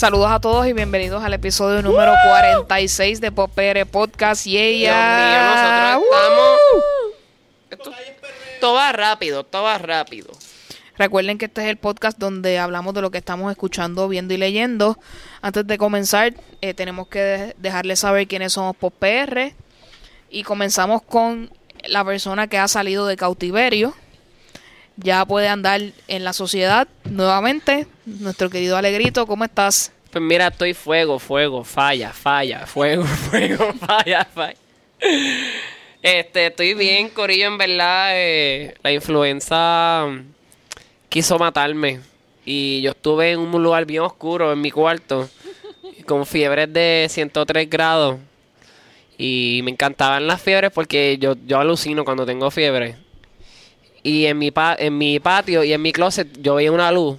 Saludos a todos y bienvenidos al episodio número 46 de Popere Podcast. Y ella. Dios mío, nosotros estamos. Esto, esto va rápido, todo va rápido. Recuerden que este es el podcast donde hablamos de lo que estamos escuchando, viendo y leyendo. Antes de comenzar, eh, tenemos que de- dejarles saber quiénes somos PopR. Y comenzamos con la persona que ha salido de cautiverio. Ya puede andar en la sociedad nuevamente. Nuestro querido Alegrito, ¿cómo estás? Pues mira, estoy fuego, fuego, falla, falla, fuego, fuego, falla, falla. Este, estoy bien, Corillo, en verdad. eh, la influenza quiso matarme. Y yo estuve en un lugar bien oscuro, en mi cuarto, con fiebres de 103 grados. Y me encantaban las fiebres porque yo, yo alucino cuando tengo fiebre. Y en mi, pa- en mi patio y en mi closet yo veía una luz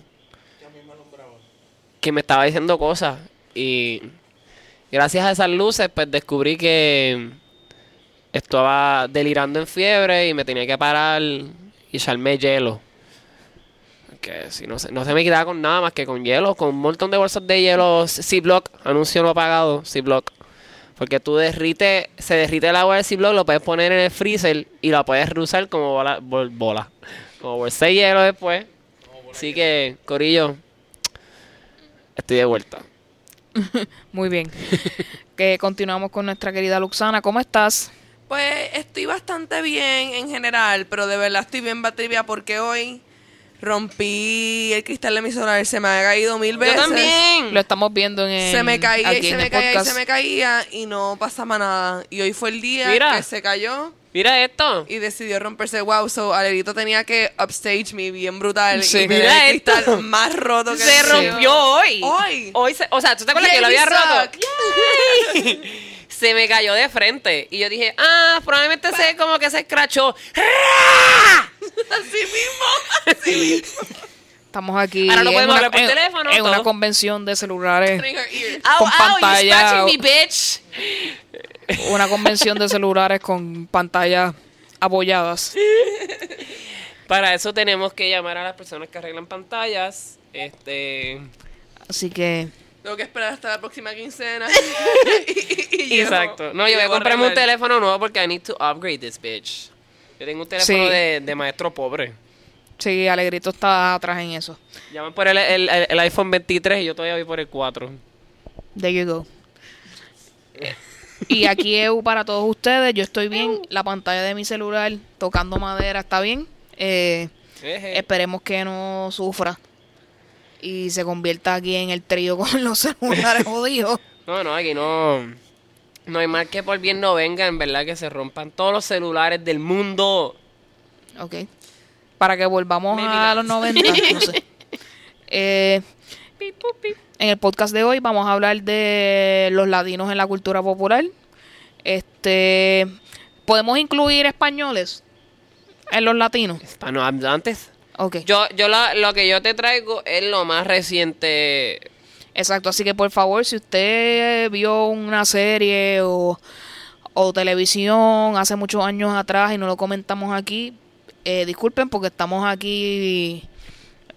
que me estaba diciendo cosas. Y gracias a esas luces, pues descubrí que estaba delirando en fiebre y me tenía que parar y echarme hielo. Que si no se, no se me quitaba con nada más que con hielo, con un montón de bolsas de hielo C-Block, anuncio no pagado, C-Block. Porque tú derrite, se derrite el agua del C-Block, lo puedes poner en el freezer y la puedes reusar como bola, bol- bola. Como bolsa de hielo después. Así que, Corillo, estoy de vuelta. Muy bien. que continuamos con nuestra querida Luxana. ¿Cómo estás? Pues estoy bastante bien en general, pero de verdad estoy bien batrivia porque hoy rompí el cristal de mi solar, se me ha caído mil veces. Yo también. Lo estamos viendo en el, Se me caía y se me caía y se me caía y no pasaba nada. Y hoy fue el día Mira. que se cayó Mira esto. y decidió romperse. Wow, so Alerito tenía que upstage me bien brutal. Sí. y tener Mira el cristal esto. más roto que Se el mío. rompió hoy. Hoy. Hoy se- o sea, ¿tú te acuerdas Yay, que lo había we roto? suck. Yay. Se me cayó de frente. Y yo dije, ah, probablemente se como que se escrachó. Así mismo. Así mismo. Estamos aquí Ahora no en podemos una, hablar por en- teléfono, en una convención de celulares. Au, Con pantalla. scratching me, bitch. Una convención de celulares con pantallas apoyadas. Para eso tenemos que llamar a las personas que arreglan pantallas. Este. Así que Tengo que esperar hasta la próxima quincena. y, y llego- Exacto. No, yo voy a comprarme un teléfono nuevo porque I need to upgrade this bitch. Yo tengo un teléfono Sí. de, de maestro pobre. sí, Alegrito está atrás en eso. Llaman por el, el, el- el iPhone 23 y yo todavía voy por el 4. There you go. Y aquí EU para todos ustedes. Yo estoy bien. La pantalla de mi celular tocando madera está bien. Eh, esperemos que no sufra y se convierta aquí en el trío con los celulares jodidos. No, no, aquí no. No hay mal que por bien no venga, en verdad, que se rompan todos los celulares del mundo. Ok. Para que volvamos Maybe a los 90, no sé. Eh, en el podcast de hoy vamos a hablar de los latinos en la cultura popular. Este, podemos incluir españoles en los latinos. Ah, no, antes. Ok. Yo, yo la- lo que yo te traigo es lo más reciente. Exacto, así que por favor, si usted vio una serie o, o televisión hace muchos años atrás y no lo comentamos aquí, eh, disculpen porque estamos aquí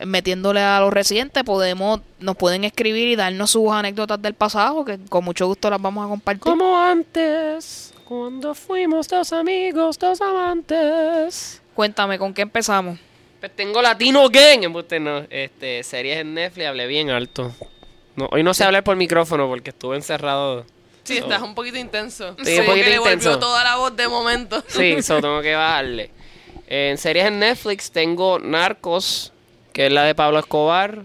metiéndole a los recientes, podemos, nos pueden escribir y darnos sus anécdotas del pasado, que con mucho gusto las vamos a compartir. Como antes, cuando fuimos dos amigos, dos amantes. Cuéntame, ¿con qué empezamos? Pues tengo Latino Gang. Embuste, no. Este, series en Netflix, hablé bien alto. No, hoy no sé hablar por micrófono porque estuve encerrado. Sí, estás un poquito intenso. Sí, un poquito que le intenso. volvió toda la voz de momento. Sí, eso tengo que bajarle. En series en Netflix tengo Narcos, que es la de Pablo Escobar.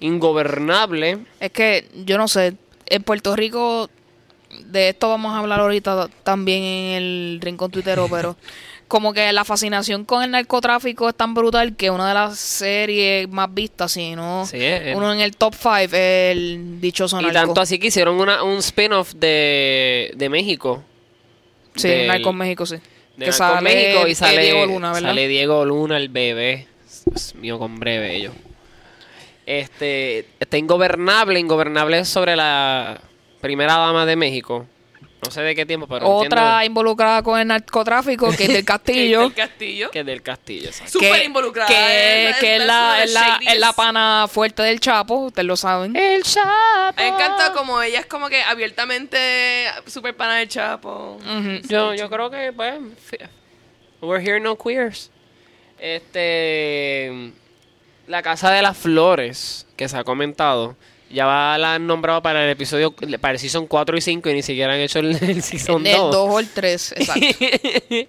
Ingobernable. Es que yo no sé, en Puerto Rico, de esto vamos a hablar ahorita también en el rincón tuitero, pero como que la fascinación con el narcotráfico es tan brutal que una de las series más vistas, si no Sí, es- uno en el top 5 es el dichoso Y narco. tanto así que hicieron una, un spin-off de, de México. sí, del- Narco en México, sí. De que sale, México y sale Diego Luna, ¿verdad? Sale Diego Luna, el bebé. Dios mío, con breve bello. Este, está Ingobernable. Ingobernable es sobre la primera dama de México. No sé de qué tiempo, pero Otra entiendo involucrada con el narcotráfico, que es del Castillo. El castillo. que es del castillo. exacto. Súper involucrada. Que, Es la- que es, la, la es, la, shadiness. es la pana fuerte del Chapo, ustedes lo saben. El Chapo. Me encanta como ella es como que abiertamente súper pana del Chapo. Ujú. Yo, yo creo que, pues, we're here no queers. Este, la Casa de las Flores, que se ha comentado, ya va, la han nombrado para el episodio, para el season 4 y 5 y ni siquiera han hecho el, el season el 2. 2 o el 3, exacto.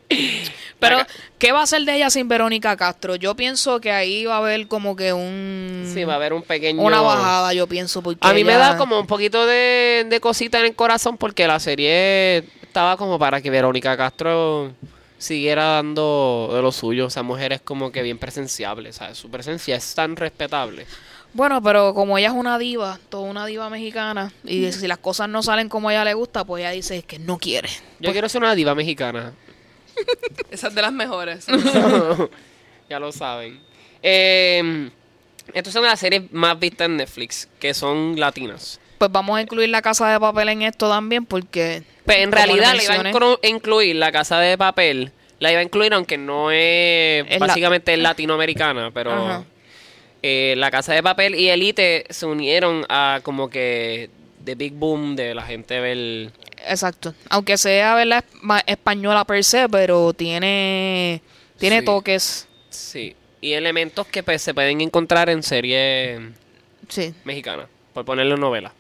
Pero, ¿qué va a ser de ella sin Verónica Castro? Yo pienso que ahí va a haber como que un... Sí, va a haber un pequeño... Una bajada, yo pienso, porque A mí me da como un poquito de, de cosita en el corazón porque la serie estaba como para que Verónica Castro siguiera dando de lo suyo. Esa mujer es como que bien presenciable, ¿sabes? Su presencia es tan respetable. Bueno, pero como ella es una diva, toda una diva mexicana, y si las cosas no salen como a ella le gusta, pues ella dice que no quiere. Yo quiero ser una diva mexicana. Esa es de las mejores. ya lo saben. Eh, estas son las series más vistas en Netflix, que son latinas. Pues vamos a incluir la casa de papel en esto también, porque... Pero en realidad le iba a incluir la casa de papel. La iba a incluir aunque no es, básicamente latinoamericana, pero Ajá. eh, la casa de papel y Elite se unieron a como que the big boom de la gente ver Exacto. Aunque sea ¿verdad? española per se, pero tiene, tiene Sí. toques. sí y elementos que pues, se pueden encontrar en series Sí. mexicanas, por ponerlo en novela.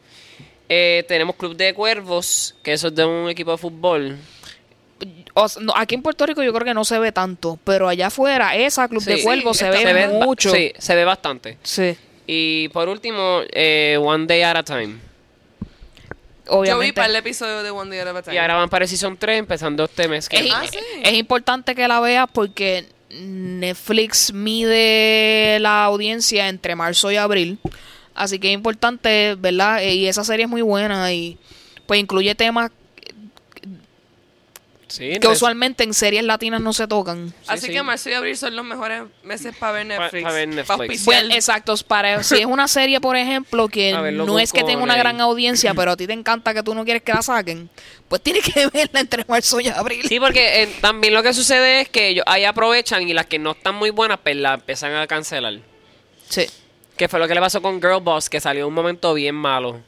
Eh, tenemos Club de Cuervos, que eso es de un equipo de fútbol. O s- no, aquí en Puerto Rico yo creo que no se ve tanto, pero allá afuera, esa Club de Sí, Cuervos se, ve mucho. Sí, se ve bastante. Sí, Y por último, eh, One Day at a Time. Yo vi obviamente. para el episodio de One Day at a Time. Y ahora van para el Season 3, empezando este mes. que- es, Ah, sí. es importante que la veas porque Netflix mide la audiencia entre marzo y abril. Así que es importante, ¿verdad? Eh, Y esa serie es muy buena y pues incluye temas Sí, que entonces, usualmente en series latinas no se tocan. Así sí. que marzo y abril son los mejores meses para ver Netflix. pa ver Netflix. Pa' exacto, para, si es una serie, por ejemplo, que no es que tenga una gran audiencia, pero a ti te encanta que tú no quieres que la saquen, pues tienes que verla entre marzo y abril. Sí, porque eh, también lo que sucede es que ellos ahí aprovechan y las que no están muy buenas, pues las empiezan a cancelar. Sí. Que fue lo que le pasó con Girl Boss, que salió un momento bien malo.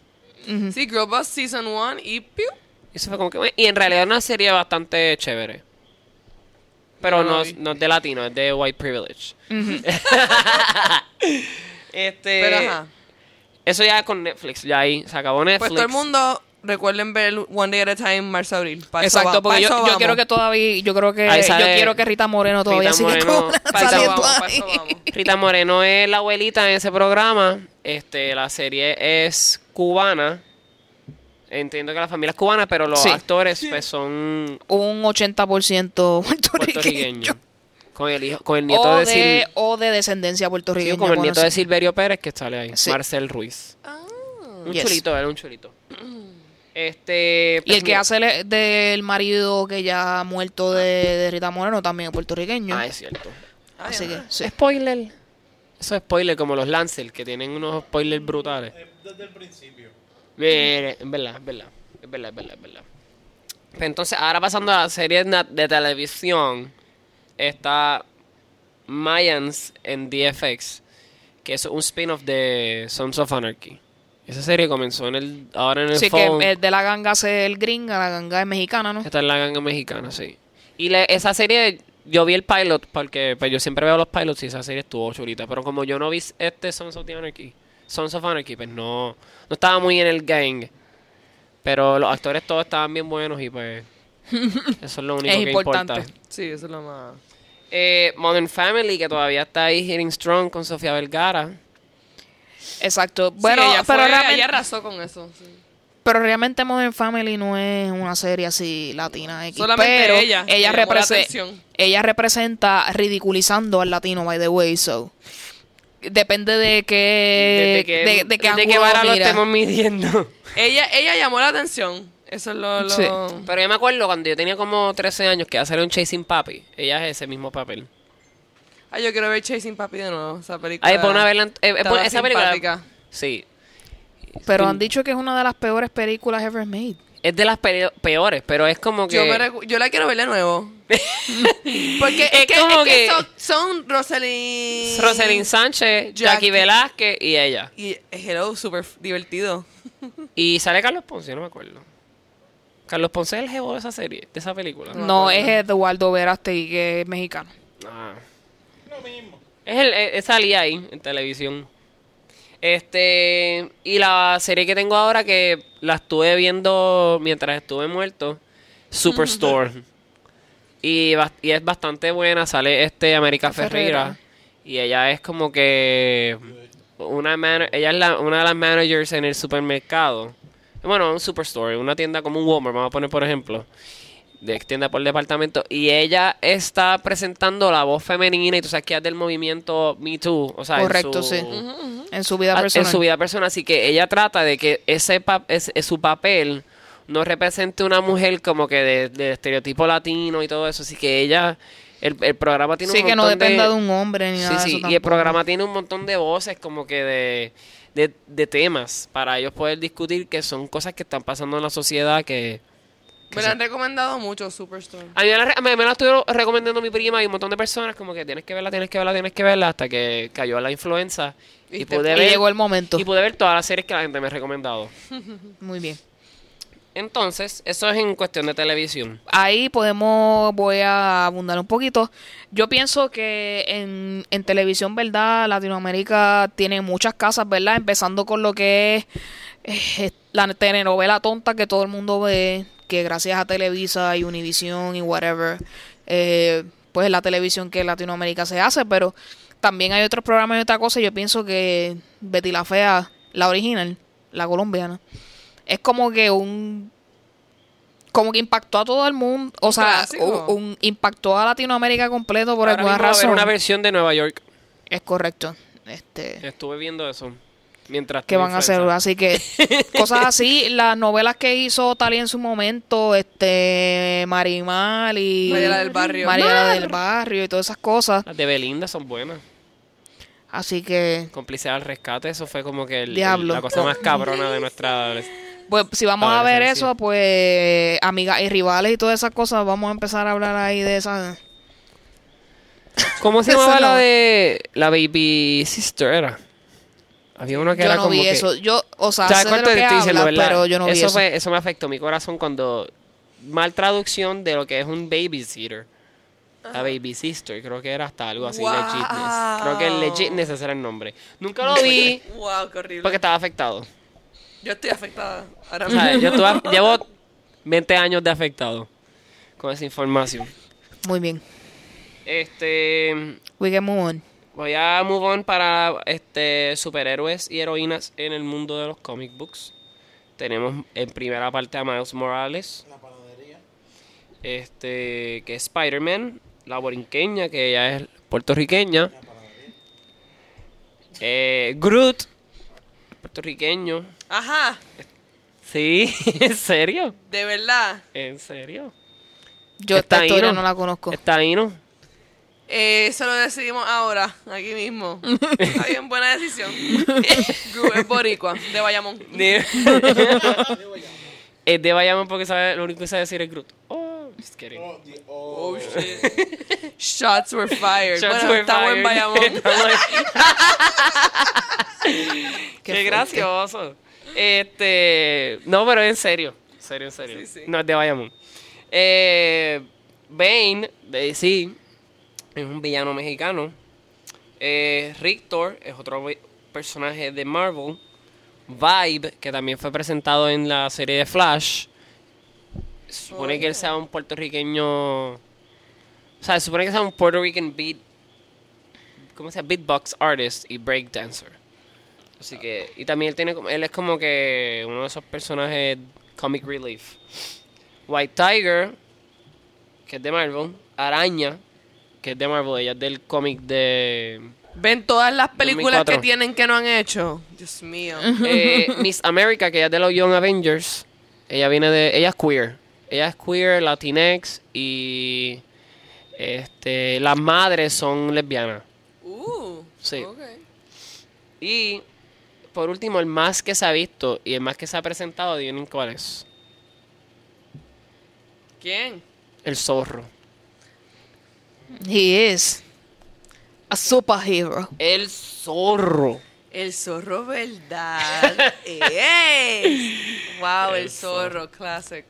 Sí, Girl Boss Season 1 y piu. Y, eso fue como que, y en realidad es una serie bastante chévere. Pero No no es de latino, es de white privilege. este, Pero ajá. Eso ya es con Netflix, ya ahí se acabó Netflix. Pues todo el mundo recuerden ver One Day at a Time marzo abril. Exacto, va- porque yo, quiero que todavía, yo creo que, yo quiero que Rita Moreno todavía Rita siga Moreno, con- vamos, vamos. Rita Moreno es la abuelita en ese programa. Este, la serie es cubana. Entiendo que la familia es cubana, pero los Sí. actores pues, son Un 80% puertorriqueño. puertorriqueños. Con el hijo, con el nieto O de, de, Sil- o de descendencia sí, puertorriqueña. como el bueno, nieto de. Silverio Pérez que sale ahí. Sí. Marcel Ruiz. Ah. Un Yes. chulito, era un chulito. Este, Y pues, el que mira- hace el- del marido que ya ha muerto de, de Rita Moreno también es puertorriqueño. Ah, es cierto. Así que, sí. Spoiler. Eso es spoiler, como los Lancel, que tienen unos spoilers brutales. Desde el principio. Mire, es verdad, es verdad. Es verdad, es verdad, es verdad. Pues entonces, ahora pasando a la serie de televisión, está Mayans en DFX, que es un spin-off de Sons of Anarchy. Esa serie comenzó en el, ahora en el Sí, fall. que el de la ganga es el gringa, la ganga es mexicana, ¿no? Está en la ganga mexicana, sí. Y le- esa serie, yo vi el pilot, porque pues, yo siempre veo los pilots y esa serie estuvo chulita. Pero como yo no vi este Sons of the Anarchy, Sons of Anarchy, pues no, no estaba muy en el gang. Pero los actores todos estaban bien buenos y pues eso es lo único Es que importante. importa. Sí, eso es lo más... Eh, Modern Family, que todavía está ahí hitting strong con Sofía Vergara. Exacto. Bueno, sí, ella, pero, fue, realmente, ella arrasó con eso. sí. pero realmente Modern Family no es una serie así latina X. Solamente pero ella, ella, represe- ella representa ridiculizando al latino, by the way, so... Depende de qué, Desde que, de, de qué vara lo mira. estemos midiendo. Ella, ella llamó la atención. Eso es lo... lo- Sí. Pero yo me acuerdo cuando yo tenía como 13 años que iba a salir un Chasing Papi. Ella es ese mismo papel. Ay, yo quiero ver Chasing Papi de nuevo. Esa película... Ahí pon a verla. eh, eh, esa película. simpática. Sí. Pero Sí. han dicho que es una de las peores películas ever made. Es de las peo- peores, pero es como que... Yo, me recu- yo la quiero ver de nuevo. Porque es, Es que, como es que que- son, son Rosalind... Rosalind Sánchez, Jackie, Jackie. Velázquez y ella. Y Hello, súper divertido. Y sale Carlos Ponce, yo no me acuerdo. Carlos Ponce es el jevo de esa serie, de esa película. No. No, es. Eduardo Verástegui, que es mexicano. Ah. Es el, es, es salía ahí en televisión. Este, y la serie que tengo ahora que la estuve viendo mientras estuve muerto, Superstore. y, y es bastante buena, sale este América Ferreira. Ferreira. Y ella es como que una man- ella es la- una de las managers en el supermercado. Bueno, un superstore, una tienda como un Walmart, vamos a poner por ejemplo de tienda por departamento y ella está presentando la voz femenina y tú sabes que es del movimiento Me Too, o sea, en Correcto, su- sí. En su vida ah, personal. en su vida personal, así que ella trata de que ese pa- es- es su papel no represente una mujer como que de, de estereotipo latino y todo eso, así que ella el, el programa tiene Sí, un que no montón dependa de un hombre ni Sí, nada de sí, eso y el programa tiene un montón de voces como que de, de, de temas para ellos poder discutir que son cosas que están pasando en la sociedad que... Me la han recomendado mucho Superstore. a mí me la, me, me la estuvo recomendando mi prima y un montón de personas como que tienes que verla, tienes que verla, tienes que verla hasta que cayó la influenza y Viste, pude Y ver llegó el momento. y pude ver todas las series que la gente me ha recomendado. Muy bien. Entonces, eso es en cuestión de televisión. Ahí podemos, voy a abundar un poquito. Yo pienso que en, en televisión, ¿verdad? Latinoamérica tiene muchas casas, ¿verdad? Empezando con lo que es eh, la telenovela tonta que todo el mundo ve, que gracias a Televisa y Univision y whatever, eh, pues es la televisión que en Latinoamérica se hace, pero también hay otros programas y otra cosa. Yo pienso que Betty la Fea, la original, la colombiana, es como que un como que impactó a todo el mundo, o sea, un, un- impactó a Latinoamérica completo por Ahora alguna mismo va a haber razón. una versión de Nueva York. Es correcto. Este Estuve viendo eso. Mientras que van a hacer, así que cosas así, las novelas que hizo Talía en su momento, este Marimal y Mariela del Barrio. Mariela del Barrio y todas esas cosas. Las de Belinda son buenas. Así que Complicidad al rescate, eso fue como que el- el- Diablo. la cosa más cabrona de nuestra... pues si vamos a ver eso, pues amigas y rivales y todas esas cosas, vamos a empezar a hablar ahí de esas ¿Cómo se llamaba la de la Baby Sister? Era. Había una que Yo era no como vi que... eso. Yo, o sea, ¿Sabes sé de cuánto lo te que estoy diciendo, hablas, verdad? pero yo no vi eso, eso. Fue, eso me afectó mi corazón cuando... Mal traducción de lo que es un babysitter. La baby sister, creo que era hasta algo así, Wow. legitness. Creo que el legitness ese era el nombre. Nunca lo vi Wow, qué horrible. porque estaba afectado. Yo estoy afectada. Ahora mismo. yo llevo 20 años de afectado con esa información. Muy bien. Este, We can move on. Voy a move on para este superhéroes y heroínas en el mundo de los comic books. Tenemos en primera parte a Miles Morales, La panadería. este, que es Spider-Man, la borinqueña, que ella es puertorriqueña. La panadería. Eh, Groot, puertorriqueño. Ajá, Sí, ¿en serio? de verdad. ¿En serio? Yo esta historia ¿no? no la conozco. Está ahí, ¿no? Eh, eso lo decidimos ahora, aquí mismo. Está bien, buena decisión. Es boricua, de Bayamón. De- es de Bayamón porque sabe, lo único que sabe decir es Groot. Oh, just kidding. Oh, oh. Oh, shit. Shots were fired. Shots bueno, were estamos en fired. Bayamón. Qué, fuerte. gracioso. Este, no, pero en serio, en serio, en serio. Sí, sí. No es de Bayamón. Eh, Bane, de DC, es un villano mexicano. Eh, Rictor es otro personaje de Marvel. Vibe, que también fue presentado en la serie de Flash. Supone que él sea un puertorriqueño. O sea, se supone que sea un Puerto Rican beat. ¿Cómo se llama? Beatbox artist y breakdancer. Así que. Y también él tiene él es como que uno de esos personajes comic relief. White Tiger, que es de Marvel. Araña, que es de Marvel. Ella es del cómic de. Ven todas las películas 2004. que tienen que no han hecho. Dios mío. Eh, Miss America, que ella es de los Young Avengers. Ella viene de. Ella es queer. Ella es queer, Latinx y. Este. Las madres son lesbianas. Uh, Sí. Y. Por último, el más que se ha visto y el más que se ha presentado, adivinen cuál es. ¿Quién? El zorro. He is a superhero. El zorro. El zorro, ¿verdad? Wow, el, El zorro, classic.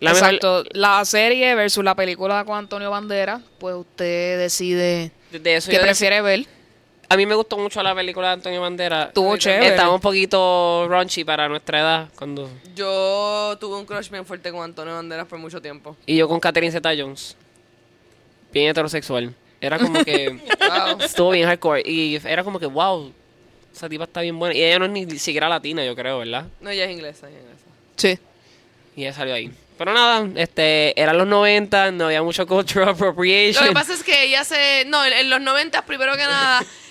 La mejor- Exacto. La serie versus la película con Antonio Bandera, pues usted decide de eso qué prefiere ver. A mí me gustó mucho la película de Antonio Bandera. Estuvo chévere. Estaba un poquito raunchy para nuestra edad. cuando Yo tuve un crush bien fuerte con Antonio Banderas por mucho tiempo. Y yo con Catherine Zeta-Jones. Bien heterosexual. Era como que... Wow. estuvo bien hardcore. Y era como que, wow, esa tipa está bien buena. Y ella no es ni siquiera latina, yo creo, ¿verdad? No, ella es inglesa, ella es inglesa. Sí. Y ella salió ahí. Pero nada, este, eran los 90, no había mucho cultural Lo appropriation. que pasa es que ella se... No, en, en los 90, primero que nada,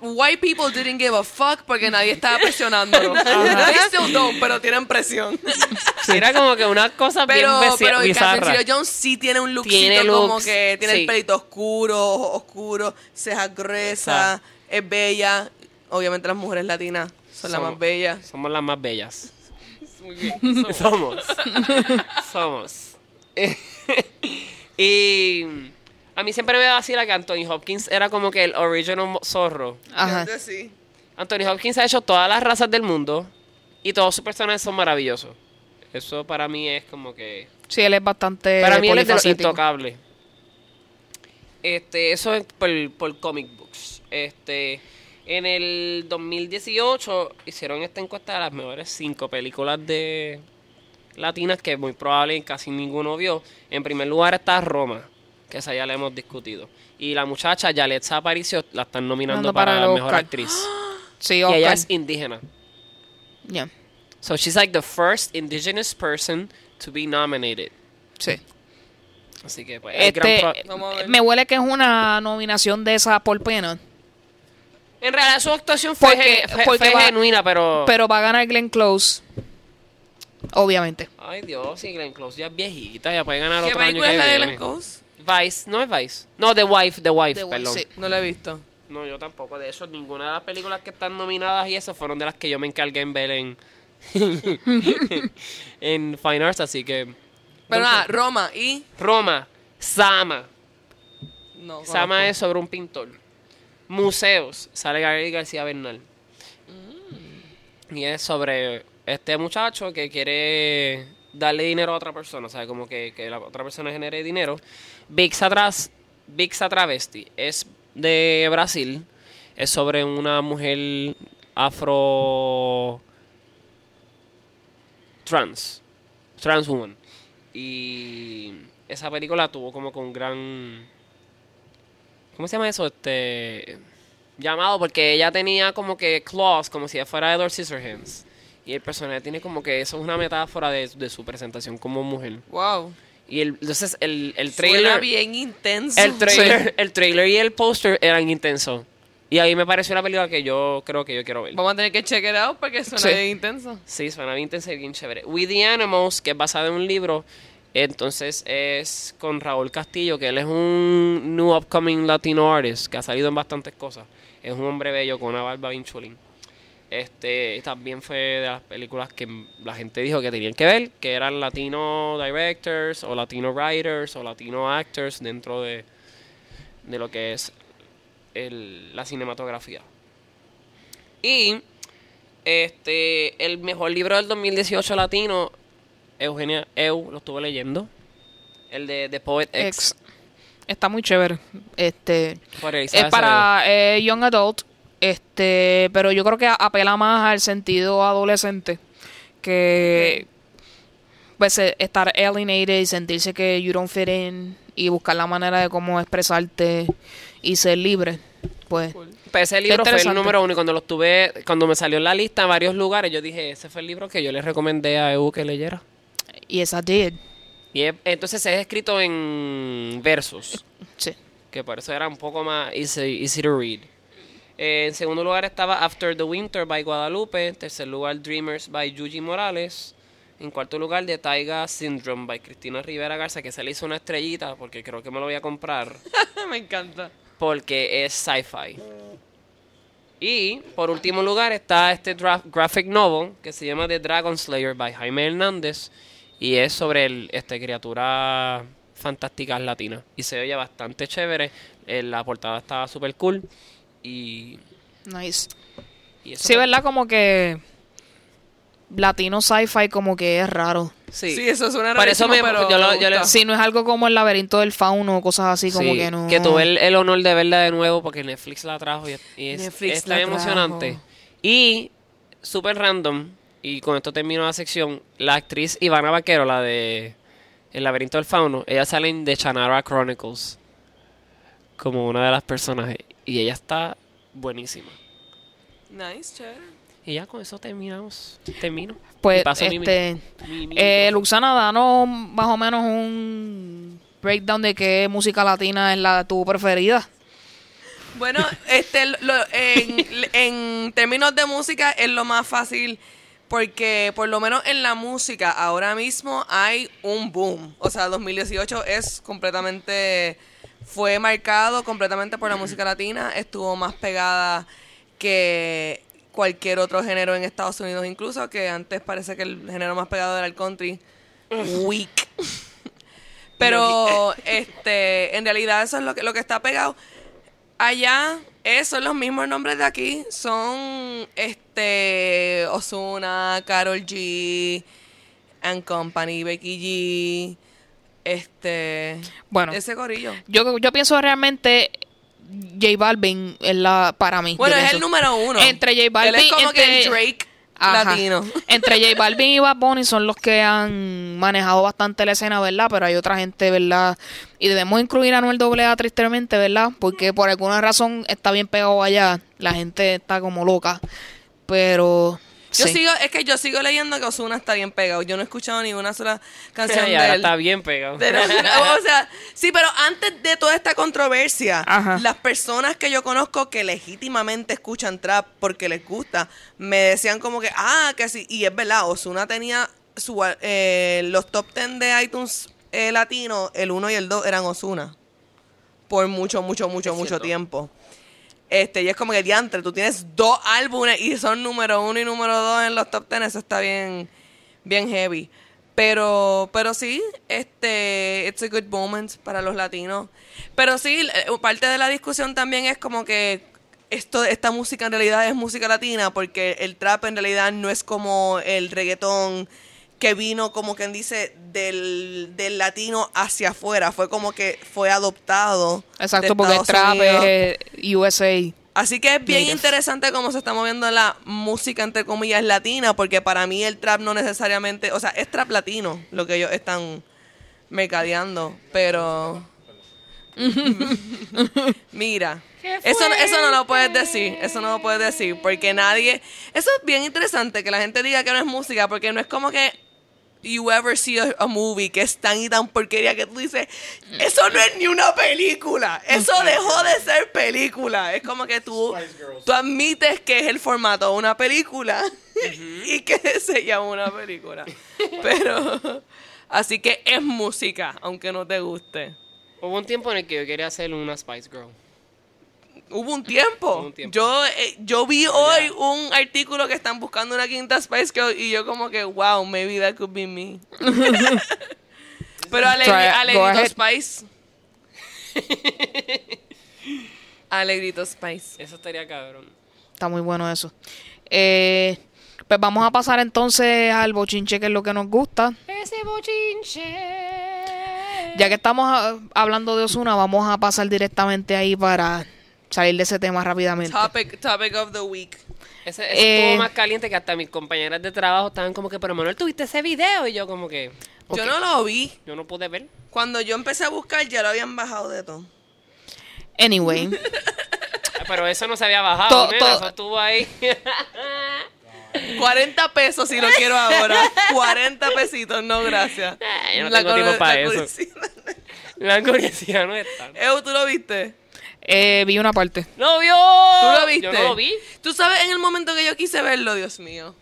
white people didn't give a fuck porque nadie estaba presionándolo. They still don't, pero tienen presión. Era como que una cosa Pero, bien pero bizarra. Zeta-Jones sí tiene un lookcito Tiene como que tiene sí. el pelito oscuro, ojos oscuros, cejas gruesas, es bella. Obviamente las mujeres latinas son las más bellas. Somos las más bellas. Muy bien. Somos. Somos. y a mí siempre me vacila que Anthony Hopkins era como que el original zorro. Ajá. Sí. Anthony Hopkins ha hecho todas las razas del mundo y todos sus personajes son maravillosos. Eso para mí es como que... Sí, él es bastante Para mí él es de los intocables. Este, eso es por, por comic books. Este, en el 2018 hicieron esta encuesta de las mejores cinco películas de latinas que muy probable casi ninguno vio. En primer lugar está Roma, que esa ya la hemos discutido. Y la muchacha Yaletza Aparicio la están nominando para, para mejor Oscar. actriz. Sí, y ella Oscar. es indígena. Ya. So she's like the first indigenous person to be nominated. Sí. Así que pues el gran Este, me huele que es una nominación de esa por pena, En realidad su actuación fue, Porque- ge- fue- porque fue va- genuina, pero... pero va a ganar Glenn Close. Obviamente. Ay, Dios, sí, Glenn Close ya es viejita, ya puede ganar ¿Qué otro año película que es la de viene. Glenn Close? Vice, no es Vice. No, The Wife, The Wife, The Wife, perdón. sí. No la he visto. No, yo tampoco. De eso, ninguna de las películas que están nominadas y eso fueron de las que yo me encargué en ver en... en Fine Arts, así que... Pero nada, Roma y... Roma, Sama. No, Sama conozco. es sobre un pintor. Museos, sale Gabriel García Bernal. Y es sobre este muchacho que quiere darle dinero a otra persona, o sea, como que, que la otra persona genere dinero. Bixa, Tras- Bixa Travesti es de Brasil, es sobre una mujer afro trans, trans woman. Y esa película tuvo como un gran ¿Cómo se llama eso? Este. Llamado, porque ella tenía como que claws, como si fuera Edward Scissorhands. Y el personaje tiene como que eso es una metáfora de, de su presentación como mujer. Wow. Y el, entonces el, el Suena trailer. bien intenso. El trailer, el trailer y el póster eran intensos. Y ahí me pareció una película que yo creo que yo quiero ver. Vamos a tener que check it out porque suena Sí. bien intenso. Sí, suena bien intensa y bien chévere. We the Animals, que es basada en un libro, entonces es con Raúl Castillo, que él es un new upcoming Latino artist, que ha salido en bastantes cosas. Es un hombre bello con una barba bien chulín. Este, también fue de las películas que la gente dijo que tenían que ver, que eran latino directors o latino writers o latino actors dentro de, de lo que es el- la cinematografía. Y este el mejor libro del 2018 latino, Eugenia Eu, lo estuve leyendo. El de The Poet X. Ex. Está muy chévere. Este es para eh, young adult, este, pero yo creo que apela más al sentido adolescente que pues eh, estar alienated y sentirse que you don't fit in y buscar la manera de cómo expresarte y ser libre. Pues. Pues ese libro fue el número uno y cuando lo tuve, cuando me salió en la lista en varios lugares, yo dije, ese fue el libro que yo le recomendé a Eu que leyera. yes I did. Y es- entonces es escrito en versos. Sí. que por eso era un poco más easy, easy to read. Eh, en segundo lugar estaba After the Winter by Guadalupe. En tercer lugar Dreamers by Yuji Morales. En cuarto lugar The Taiga Syndrome by Cristina Rivera Garza, que se le hizo una estrellita porque creo que me lo voy a comprar Me encanta. porque es sci-fi. Y por último lugar está este graphic novel que se llama The Dragon Slayer by Jaime Hernández. Y es sobre el, este, criaturas fantásticas latinas. Y se oye bastante chévere. eh, la portada estaba súper cool. Y, Nice. y eso Sí, ¿verdad? Como que latino sci-fi como que es raro. Sí. Sí, eso suena Por eso pero yo lo- me yo le- gusta. Si no es algo como el laberinto del fauno o cosas así, como Sí, que no. tuve el, el honor de verla de nuevo porque Netflix la trajo y, y es, Netflix es tan emocionante. Y súper random, y con esto termino la sección, la actriz Ivana Vaquero, la de El laberinto del fauno, ella sale en The Chanara Chronicles como una de las personajes y ella está buenísima. Nice, chévere. Y ya con eso terminamos. Termino. Pues, paso mi- este. mi- mi Eh. Luxana, danos más o menos un breakdown de qué música latina es la tu preferida. Bueno, este, lo- en, en términos de música es lo más fácil porque por lo menos en la música ahora mismo hay un boom. O sea, 2018 es completamente, fue marcado completamente por la música latina, estuvo más pegada que cualquier otro género en Estados Unidos incluso, que antes parece que el género más pegado era el country. Weak. Pero este, en realidad eso es lo que, lo que está pegado. Allá eh, son los mismos nombres de aquí. Son este Osuna, Carol G, and Company, Becky G, este Bueno. ese gorillo. Yo, yo pienso realmente J Balvin es la para mí. Bueno, es pienso. el número uno. Entre J Balvin, Él es como que el entre- Drake Ajá. latino. Entre J Balvin y Bad Bunny son los que han manejado bastante la escena, ¿verdad? Pero hay otra gente, ¿verdad? Y debemos incluir a Noel AA tristemente, ¿verdad? Porque por alguna razón está bien pegado allá. La gente está como loca. Pero... Yo sí. sigo, es que yo sigo leyendo que Osuna está bien pegado. Yo no he escuchado ni una sola canción de él. está bien pegado. Pero, o sea, sí, pero antes de toda esta controversia, Ajá. las personas que yo conozco que legítimamente escuchan trap porque les gusta, me decían como que, ah, que sí, y es verdad, Osuna tenía su, eh, los top 10 de iTunes eh, latino, el 1 y el 2 eran Osuna. Por mucho, mucho, mucho, mucho tiempo. Este, y es como que diantre, tú tienes dos álbumes y son número uno y número dos en los top 10, eso está bien, bien heavy. Pero, pero sí, este, it's a good moment para los latinos. Pero sí, eh, parte de la discusión también es como que esto, esta música en realidad es música latina, porque el trap en realidad no es como el reggaetón que vino, como quien dice, del, del latino hacia afuera. Fue como que fue adoptado. Exacto, porque el trap es eh, USA. Así que es bien Native. interesante cómo se está moviendo la música, entre comillas, latina, porque para mí el trap no necesariamente, o sea, es trap latino lo que ellos están mercadeando, pero... Mira, eso, eso no lo puedes decir, eso no lo puedes decir, porque nadie... Eso es bien interesante, que la gente diga que no es música, porque no es como que you ever see a, a movie que es tan y tan porquería que tú dices, eso no es ni una película, eso dejó de ser película. Es como que tú, tú admites que es el formato de una película y que se llama una película. Pero, así que es música, aunque no te guste. Hubo un tiempo en el que yo quería hacer una Spice Girl. Hubo un tiempo. Hubo un tiempo. Yo, eh, yo vi hoy un artículo que están buscando una quinta Spice Girl y yo como que, wow, maybe that could be me. Pero Alegrito. Spice. Alegrito Spice. Eso estaría cabrón. Está muy bueno eso. Eh, pues vamos a pasar entonces al bochinche, que es lo que nos gusta. Ese bochinche. Ya que estamos ah, hablando de Osuna, vamos a pasar directamente ahí para salir de ese tema rápidamente. Topic, topic of the week. Ese, ese Eh, estuvo más caliente que hasta mis compañeras de trabajo estaban como que, pero Manuel, ¿tuviste ese video? Y yo como que. Yo no lo vi. yo no pude ver. Cuando yo empecé a buscar ya lo habían bajado de todo. Anyway, Pero eso no se había bajado, To- eso estuvo ahí. 40 pesos si lo quiero ahora. 40 pesitos, no gracias. Yo no La tengo tiempo para la eso. curiosidad. La curiosidad no está. Ew, ¿tú lo viste? Eh, vi una parte. ¡No vio! ¿Tú lo viste? Yo no lo vi. Tú sabes en el momento que yo quise verlo, Dios mío.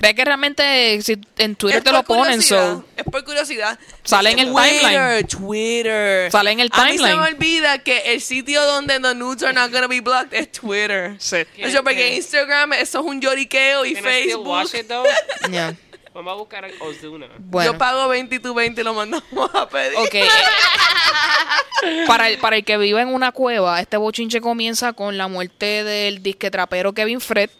Es que realmente si en Twitter Es te lo ponen, so Es por curiosidad. Sale en el Twitter, timeline. Twitter. Sale en el A mí se timeline. me olvida que el sitio donde the nudes are not gonna be blocked es Twitter. Sí. Eso porque Instagram eso es un lloriqueo y Can I still Facebook. watch it, though? Yeah. Vamos a buscar a Ozuna. Bueno, Yo pago 20 y tú 20 y lo mandamos a pedir. ok. para, el, para el que vive en una cueva, este bochinche comienza con la muerte del disque trapero Kevin Fred.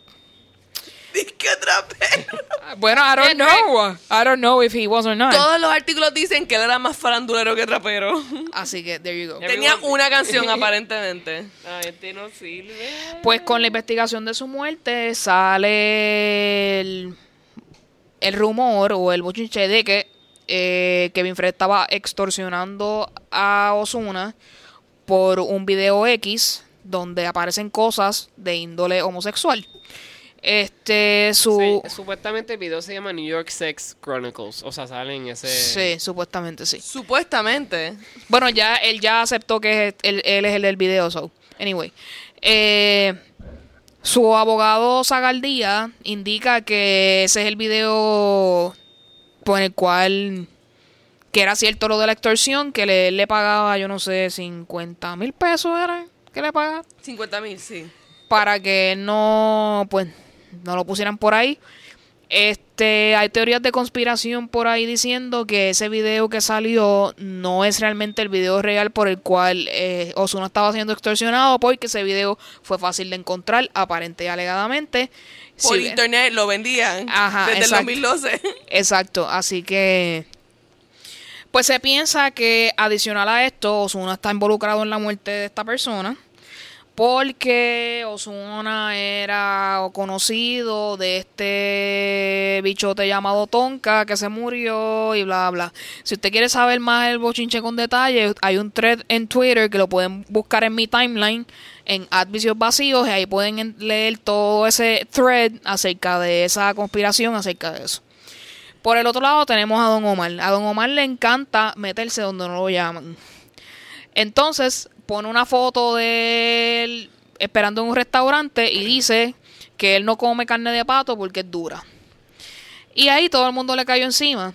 Disque trapero. Bueno, I don't know. I don't know if he was or not. Todos los artículos dicen que él era más farandulero que trapero. Así que, there you go. Tenía una canción aparentemente. Ah, este no sirve. Pues con la investigación de su muerte sale el, el rumor o el bochinche de que eh, Kevin Fred estaba extorsionando a Osuna por un video X donde aparecen cosas de índole homosexual. Este, su... Sí, supuestamente el video se llama New York Sex Chronicles. O sea, sale en ese. Sí, supuestamente sí. Supuestamente. Bueno, ya él ya aceptó que es- él, él es el del video, so. Anyway. Eh, su abogado Zagaldía indica que ese es el video por el cual que era cierto lo de la extorsión, que le, le pagaba, yo no sé, 50 mil pesos era que le pagaba 50 mil, sí. para que no, pues, no lo pusieran por ahí. Este, hay teorías de conspiración por ahí diciendo que ese video que salió no es realmente el video real por el cual eh, Ozuna estaba siendo extorsionado, porque ese video fue fácil de encontrar, aparente y alegadamente. Por Sí, internet lo vendían Ajá, desde exacto. el 2012. Exacto, así que pues se piensa que adicional a esto, Osuna está involucrado en la muerte de esta persona. Porque Osuna era conocido de este bichote llamado Tonka que se murió y bla bla. Si usted quiere saber más el bochinche con detalle, hay un thread en Twitter que lo pueden buscar en mi timeline en Advicios Vacíos y ahí pueden en- leer todo ese thread acerca de esa conspiración, acerca de eso. Por el otro lado tenemos a Don Omar. A Don Omar le encanta meterse donde no lo llaman. Entonces pone una foto de él esperando en un restaurante y dice que él no come carne de pato porque es dura. Y ahí todo el mundo le cayó encima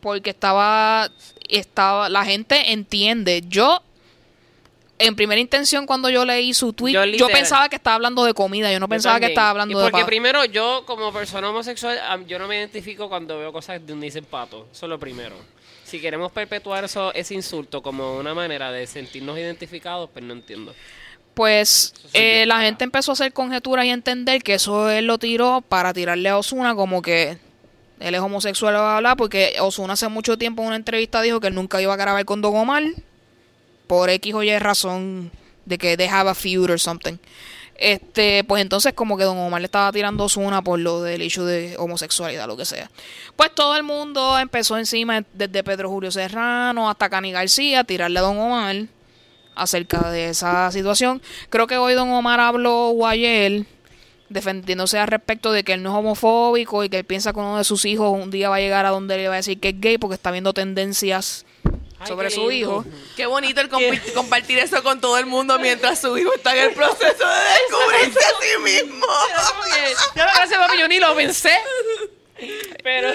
porque estaba estaba la gente entiende. Yo en primera intención cuando yo leí su tweet, Yo pensaba que estaba hablando de comida, yo no Yo pensaba que estaba hablando Y de Porque primero, yo como persona homosexual, yo no me identifico cuando veo cosas donde dicen pato. Eso es lo primero. Si queremos perpetuar eso, ese insulto como una manera de sentirnos identificados, pues no entiendo. Pues eh, la gente empezó a hacer conjeturas y entender que eso él lo tiró para tirarle a Osuna como que él es homosexual, bla, bla, bla, porque Osuna hace mucho tiempo en una entrevista dijo que él nunca iba a grabar con Don Omar por X o Y razón de que they have a feud or something. Este, pues entonces como que Don Omar le estaba tirando a Osuna por lo del hecho de homosexualidad, lo que sea. Pues todo el mundo empezó encima, desde Pedro Julio Serrano hasta Cani García, a tirarle a Don Omar acerca de esa situación. Creo que hoy Don Omar habló o ayer defendiéndose al respecto de que él no es homofóbico y que él piensa que uno de sus hijos un día va a llegar a donde le va a decir que es gay porque está viendo tendencias Ay, sobre su hijo. Qué bonito el compi- compartir eso con todo el mundo mientras su hijo está en el proceso de descubrirse a sí mismo. Yo no gracias, papi, yo ni lo pensé. Pero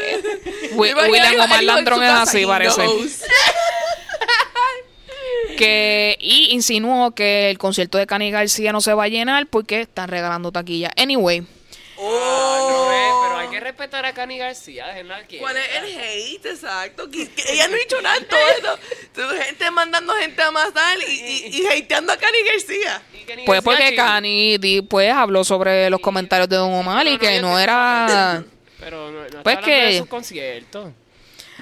William Omar Landrón es así, parece. knows. Que, y insinuó que el concierto de Cani García no se va a llenar porque están regalando taquilla. Anyway, Ah, no hay que respetar a Cani García, déjenla que. ¿Cuál es el hate? Exacto. Que, que ella no ha dicho nada en todo esto. Tu gente mandando gente a matar y, y, y hateando a Cani García. Pues porque. Cani pues habló sobre los comentarios de Don Omar y No, no, que no era... Pero no, no Pues hablando de que- sus conciertos.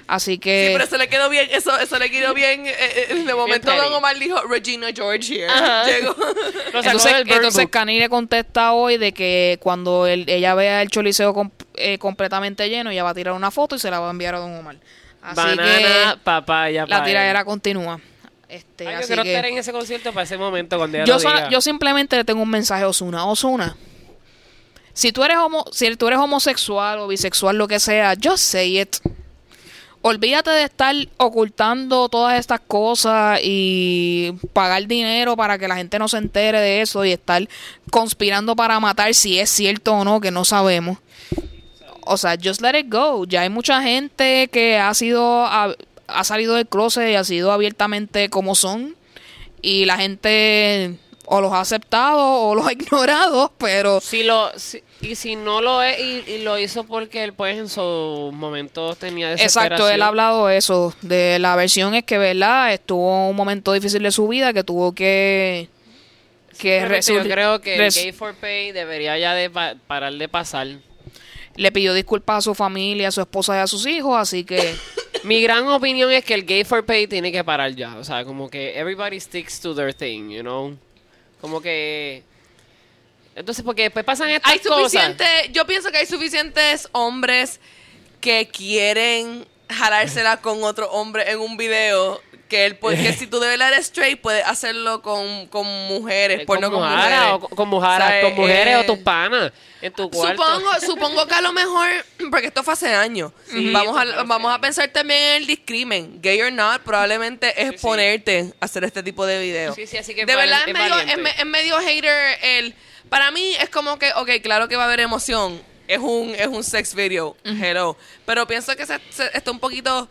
Así Sí, que... pero eso le quedó bien, eso, eso le quedó bien. eh, eh, de momento petty. Don Omar dijo Regina George here. Ajá. Llegó. Entonces, entonces Book. Cani le contesta hoy de que cuando él- ella vea el choliseo com- eh, completamente lleno, ella va a tirar una foto y se la va a enviar a Don Omar. Así Banana, que papaya, la tiradera continúa. Este, Ay, yo así quiero que- estar en ese concierto para ese momento cuando ella yo, lo sola- diga. yo simplemente le tengo un mensaje a Osuna. Osuna, si tú eres homo, si tú eres homosexual o bisexual, lo que sea, just say it. Olvídate de estar ocultando todas estas cosas y pagar dinero para que la gente no se entere de eso y estar conspirando para matar si es cierto o no, que no sabemos. O sea, just let it go. Ya hay mucha gente que ha sido ha, salido del closet y ha sido abiertamente como son y la gente o los ha aceptado o los ha ignorado, pero Si lo, Y si no lo es, y, y lo hizo porque él, pues, en sus momentos tenía desesperación. Exacto, él ha hablado eso. De la versión es que, ¿verdad? Estuvo un momento difícil de su vida que tuvo que. que Simplemente yo creo que res- Gay for Pay debería ya de pa- parar de pasar. le pidió disculpas a su familia, a su esposa y a sus hijos, así que. Mi gran opinión es que el Gay for Pay tiene que parar ya. O sea, como que everybody sticks to their thing, you know? Como que... Entonces, porque después pasan estas Hay cosas. suficiente, yo pienso que hay suficientes hombres que quieren jalársela con otro hombre en un video que él porque si tú de verdad eres straight puedes hacerlo con, con mujeres, Eh, pues no con mujeres, o con- con mujeres, O sea, con mujeres eh, o tus panas en tu cuarto. Supongo, supongo que a lo mejor, porque esto fue hace años, vamos, a, vamos a pensar también en el discrimen, gay or not, probablemente es Sí, sí. ponerte a hacer este tipo de videos. Sí, sí, así que es de verdad es es medio, es, es medio hater el... Para mí es como que, ok, claro que va a haber emoción, es un, es un sex video, hello, pero pienso que se, se- está un poquito,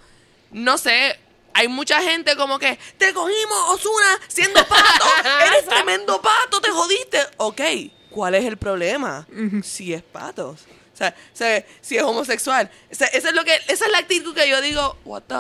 no sé... Hay mucha gente como que, te cogimos, Osuna, siendo pato. Eres tremendo pato, te jodiste. Ok, ¿cuál es el problema? Si es patos. O sea, si es homosexual. O sea, eso es lo que, esa es la actitud que yo digo, what the...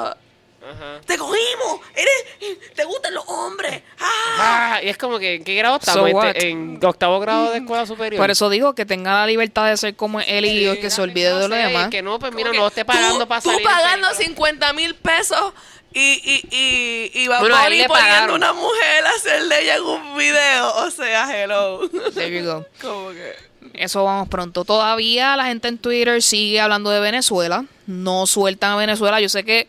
Ajá. Te cogimos, eres, te gustan los hombres. Ah. Ah, y es como que, ¿en qué grado estamos? So Este, en octavo grado de escuela superior. Por eso digo que tenga la libertad de ser como él y yo, que se olvide de lo demás. Que no, pues mira, no esté pagando tú, para tú salir. en pagando película. 50 mil pesos y, y, y, y Bad Bueno, poniendo pagaron. una mujer a hacerle ella en un video. O sea, hello. There you go. como que... Eso vamos pronto. Todavía la gente en Twitter sigue hablando de Venezuela. No sueltan a Venezuela. Yo sé que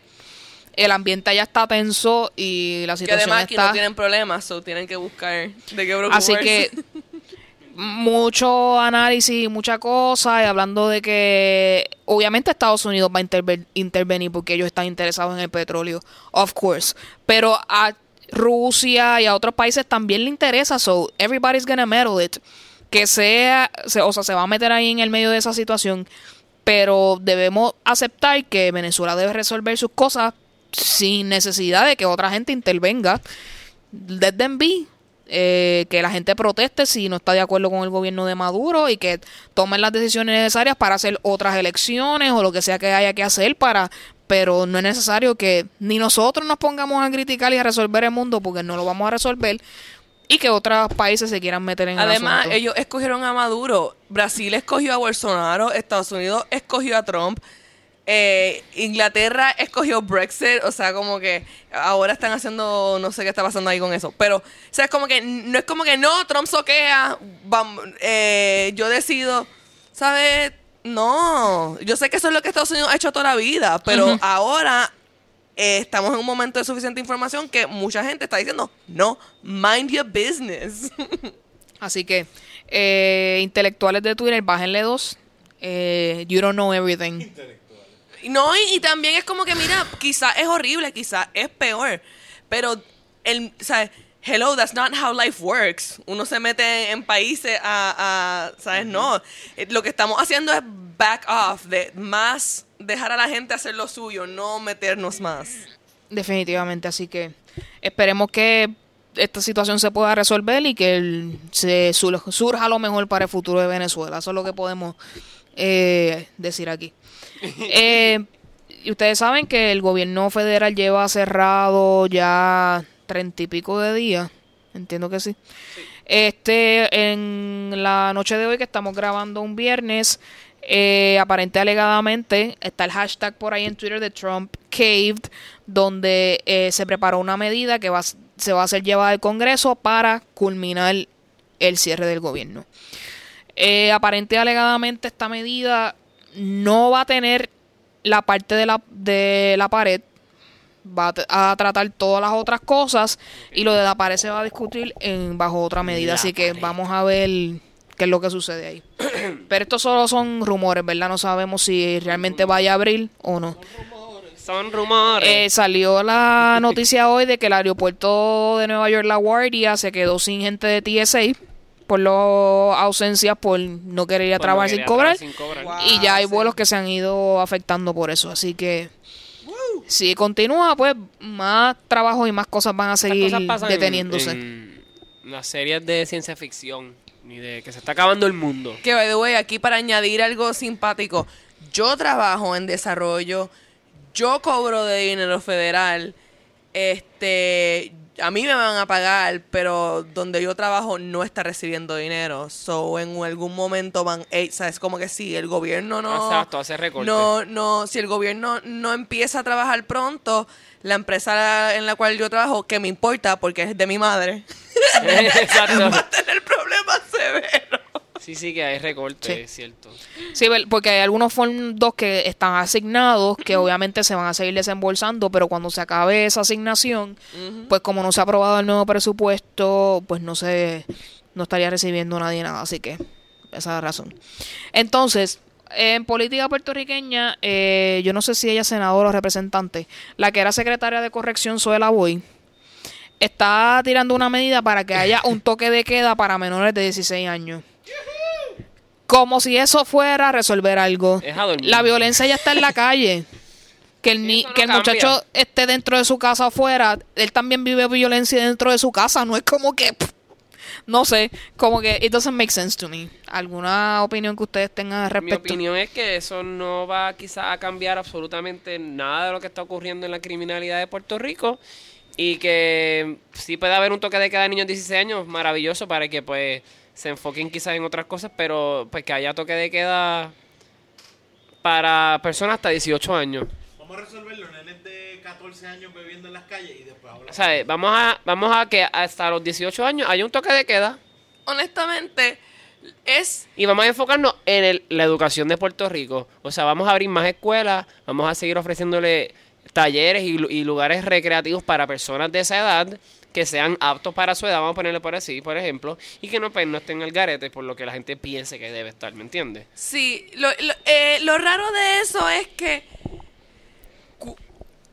el ambiente allá está tenso y la Que situación además aquí está... no tienen problemas, so tienen que buscar de qué preocuparse. Así que mucho análisis y mucha cosa y hablando de que obviamente Estados Unidos va a interve- intervenir porque ellos están interesados en el petróleo, of course, pero a Rusia y a otros países también le interesa, so everybody's gonna meddle it, que sea, se- o sea, se va a meter ahí en el medio de esa situación, pero debemos aceptar que Venezuela debe resolver sus cosas sin necesidad de que otra gente intervenga. Them be. Eh, que la gente proteste si no está de acuerdo con el gobierno de Maduro y que tomen las decisiones necesarias para hacer otras elecciones o lo que sea que haya que hacer para pero no es necesario que ni nosotros nos pongamos a criticar y a resolver el mundo porque no lo vamos a resolver y que otros países se quieran meter en el Además, asunto. ellos escogieron a Maduro. Brasil escogió a Bolsonaro. Estados Unidos escogió a Trump. Eh, Inglaterra escogió Brexit. O sea, como que ahora están haciendo. No sé qué está pasando ahí con eso. Pero, o sea, es como que. No es como que no, Trump soquea. eh, yo decido. ¿Sabes? No. Yo sé que eso es lo que Estados Unidos ha hecho toda la vida. Pero ahora. eh, estamos en un momento de suficiente información que mucha gente está diciendo, no, mind your business. Así que, eh, intelectuales de Twitter, bájenle dos. Eh, you don't know everything. No, y, y también es como que, mira, quizás es horrible, quizás es peor, pero, el, sea, hello, that's not how life works. Uno se mete en países a, a ¿sabes? No, Eh, lo que estamos haciendo es back off, de más dejar a la gente hacer lo suyo, no meternos más. Definitivamente, así que esperemos que esta situación se pueda resolver y que el- se sur- surja lo mejor para el futuro de Venezuela. Eso es lo que podemos eh, decir aquí. Eh, y ustedes saben que el gobierno federal lleva cerrado ya treinta y pico de días. Entiendo que sí. Este, en la noche de hoy que estamos grabando un viernes, eh, aparente alegadamente está el hashtag por ahí en Twitter de Trump Caved, donde eh, se preparó una medida que va, se va a hacer llevada al Congreso para culminar el cierre del gobierno. Eh, aparente alegadamente esta medida no va a tener la parte de la, de la pared, va a, tratar todas las otras cosas y lo de la pared se va a discutir en, bajo otra medida. La Así que pared. vamos a ver qué es lo que sucede ahí. Pero estos solo son rumores, ¿verdad? No sabemos si realmente vaya a abrir o no. Son rumores. Eh, salió la noticia hoy de que el aeropuerto de Nueva York, La Guardia, se quedó sin gente de TSA por las ausencias, por no querer ir a no trabajar sin cobrar. trabajar sin cobrar. Wow. Y ya hay sí. vuelos que se han ido afectando por eso. Así que si continúa, pues más trabajo y más cosas van a seguir pasan en- deteniéndose. En, las series de ciencia ficción. Ni de que se está acabando el mundo. Que, by the way, aquí para añadir algo simpático, yo trabajo en desarrollo, yo cobro de dinero federal, este, a mí me van a pagar, pero donde yo trabajo no está recibiendo dinero. So, en algún momento van, eh, ¿sabes? Como que sí, el gobierno no... Exacto, hace. No, no, si el gobierno no empieza a trabajar pronto, la empresa en la cual yo trabajo, que me importa porque es de mi madre, Exacto. va a tener problemas severos. Sí, sí, que hay recorte, Sí. es cierto. Sí, porque hay algunos fondos que están asignados que obviamente se van a seguir desembolsando, pero cuando se acabe esa asignación, pues como no se ha aprobado el nuevo presupuesto, pues no se no estaría recibiendo nadie nada, así que esa es la razón. Entonces, en política puertorriqueña, eh, yo no sé si ella es senadora o representante, la que era secretaria de corrección, Zoela Boy, está tirando una medida para que haya un toque de queda para menores de 16 años. Como si eso fuera a resolver algo. La violencia ya está en la calle. Que el, ni- no que el muchacho esté dentro de su casa afuera, él también vive violencia dentro de su casa. No es como que. pff, no sé, como que it doesn't make sense to me. ¿Alguna opinión que ustedes tengan al Mi respecto? opinión es que eso no va quizás a cambiar absolutamente nada de lo que está ocurriendo en la criminalidad de Puerto Rico y que sí puede haber un toque de queda de niños de 16 años, maravilloso para que pues se enfoquen quizás en otras cosas, pero pues que haya toque de queda para personas hasta 18 años. Vamos a resolverlo, nenes de 14 años bebiendo en las calles y después O hablamos. sea, vamos a, vamos a que hasta los 18 años haya un toque de queda Honestamente, es y vamos a enfocarnos en el- la educación de Puerto Rico. O sea, vamos a abrir más escuelas, vamos a seguir ofreciéndole talleres y, lu- y lugares recreativos para personas de esa edad que sean aptos para su edad, vamos a ponerle por así, por ejemplo, y que no, pues, no estén al garete por lo que la gente piense que debe estar, ¿me entiendes? Sí, lo, lo, eh, lo raro de eso es que,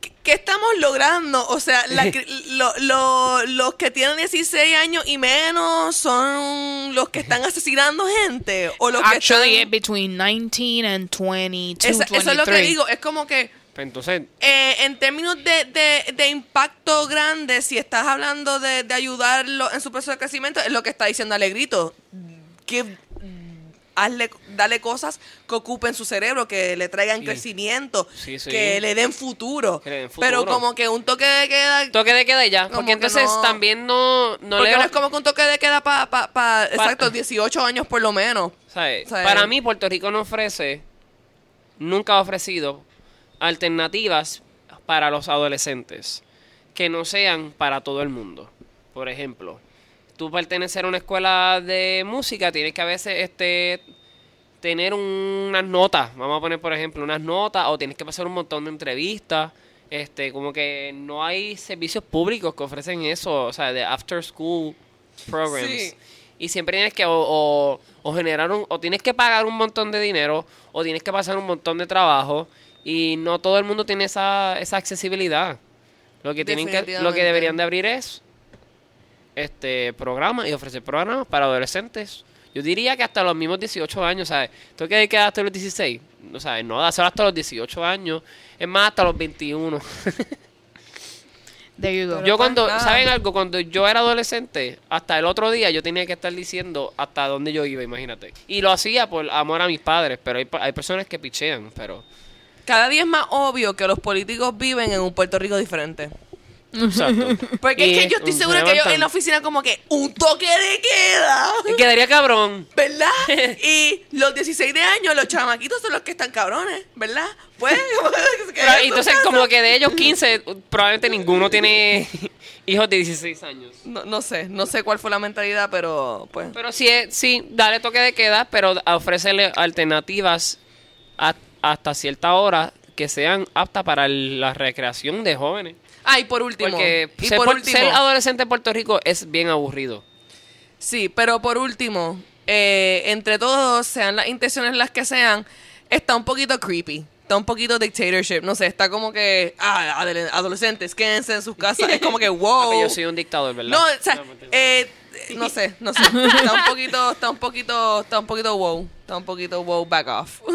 que- ¿qué estamos logrando? O sea, la lo- lo- los que tienen 16 años y menos son los que están asesinando gente o los que Actually, it's están... between 19 and 22, Esa- eso es lo que 23. digo, es como que entonces, eh, en términos de, de, de impacto grande, si estás hablando de, de ayudarlo en su proceso de crecimiento, es lo que está diciendo Alegrito. Que hazle, dale cosas que ocupen su cerebro, que le traigan Sí. crecimiento, Sí, sí. que le den futuro. Que le den Pero como que un toque de queda... toque de queda y ya, porque que entonces no- también no, no porque le no es como que un toque de queda para, pa, pa- Pa- exacto, 18 años por lo menos. ¿sabes? Para mí Puerto Rico no ofrece, nunca ha ofrecido alternativas para los adolescentes que no sean para todo el mundo. Por ejemplo, tú pertenecer a una escuela de música tienes que a veces este tener unas notas, vamos a poner por ejemplo unas notas o tienes que pasar un montón de entrevistas. Este, como que no hay servicios públicos que ofrecen eso, o sea, de after school programs. Sí. Y siempre tienes que o, o- o generar un, o tienes que pagar un montón de dinero, o tienes que pasar un montón de trabajo, y no todo el mundo tiene esa, esa accesibilidad. Lo que tienen que, lo que deberían de abrir es este programa y ofrecer programas para adolescentes. Yo diría que hasta los mismos 18 años, ¿sabes? Tú que hasta los 16, no sabes, no, hacerlo hasta los 18 años, es más hasta los 21. There you go. Yo cuando. ¿saben algo? Cuando yo era adolescente, hasta el otro día yo tenía que estar diciendo hasta dónde yo iba, imagínate. Y lo hacía por amor a mis padres, pero hay, hay personas que pichean, pero... Cada día es más obvio que los políticos viven en un Puerto Rico diferente. Exacto. Porque Y es que yo estoy se segura que levantan. en la oficina como que un toque de queda. Y Quedaría cabrón. ¿Verdad? Y los 16 de años, los chamaquitos son los que están cabrones, ¿verdad? Pues, Pero, entonces, como que de ellos 15, probablemente ninguno tiene hijos de 16 años. No, no sé, no sé cuál fue la mentalidad, pero pues. Pero sí, es- sí, dale toque de queda, pero ofrecerle alternativas a- hasta cierta hora que sean aptas para la recreación de jóvenes. Ah, y por último. Porque y ser, por último. ser adolescente en Puerto Rico es bien aburrido. Sí, pero por último, eh, entre todos, sean las intenciones las que sean, está un poquito creepy. Está un poquito dictatorship. No sé, está como que. Ah, adole- adolescentes, quédense en sus casas. Es como que, wow. Yo soy un dictador, ¿verdad? No, o sea, No, eh, no sé, no sé. Está un poquito, está un poquito, está un poquito wow. Está un poquito wow, back off.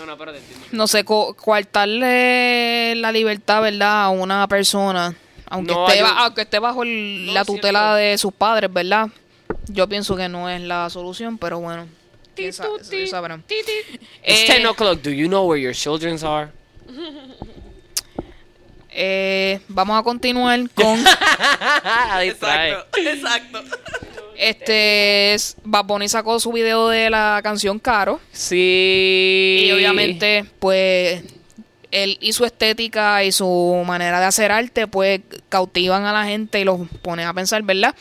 No, no, pero te entiendo. no sé, co- coartarle la libertad, ¿verdad? A una persona, aunque, No esté, un- aunque esté bajo el- No, la tutela de sus padres, ¿verdad? Yo pienso que no es la solución, pero bueno. quién sa- ellos sabrán. It's Eh, 10 o'clock. Do you know where your children's are? eh, vamos a continuar con Distrae. Exacto, exacto. Este es- Bad Bunny sacó su video de la canción Caro Sí. y obviamente pues él y su estética y su manera de hacer arte pues cautivan a la gente y los pone a pensar, ¿verdad?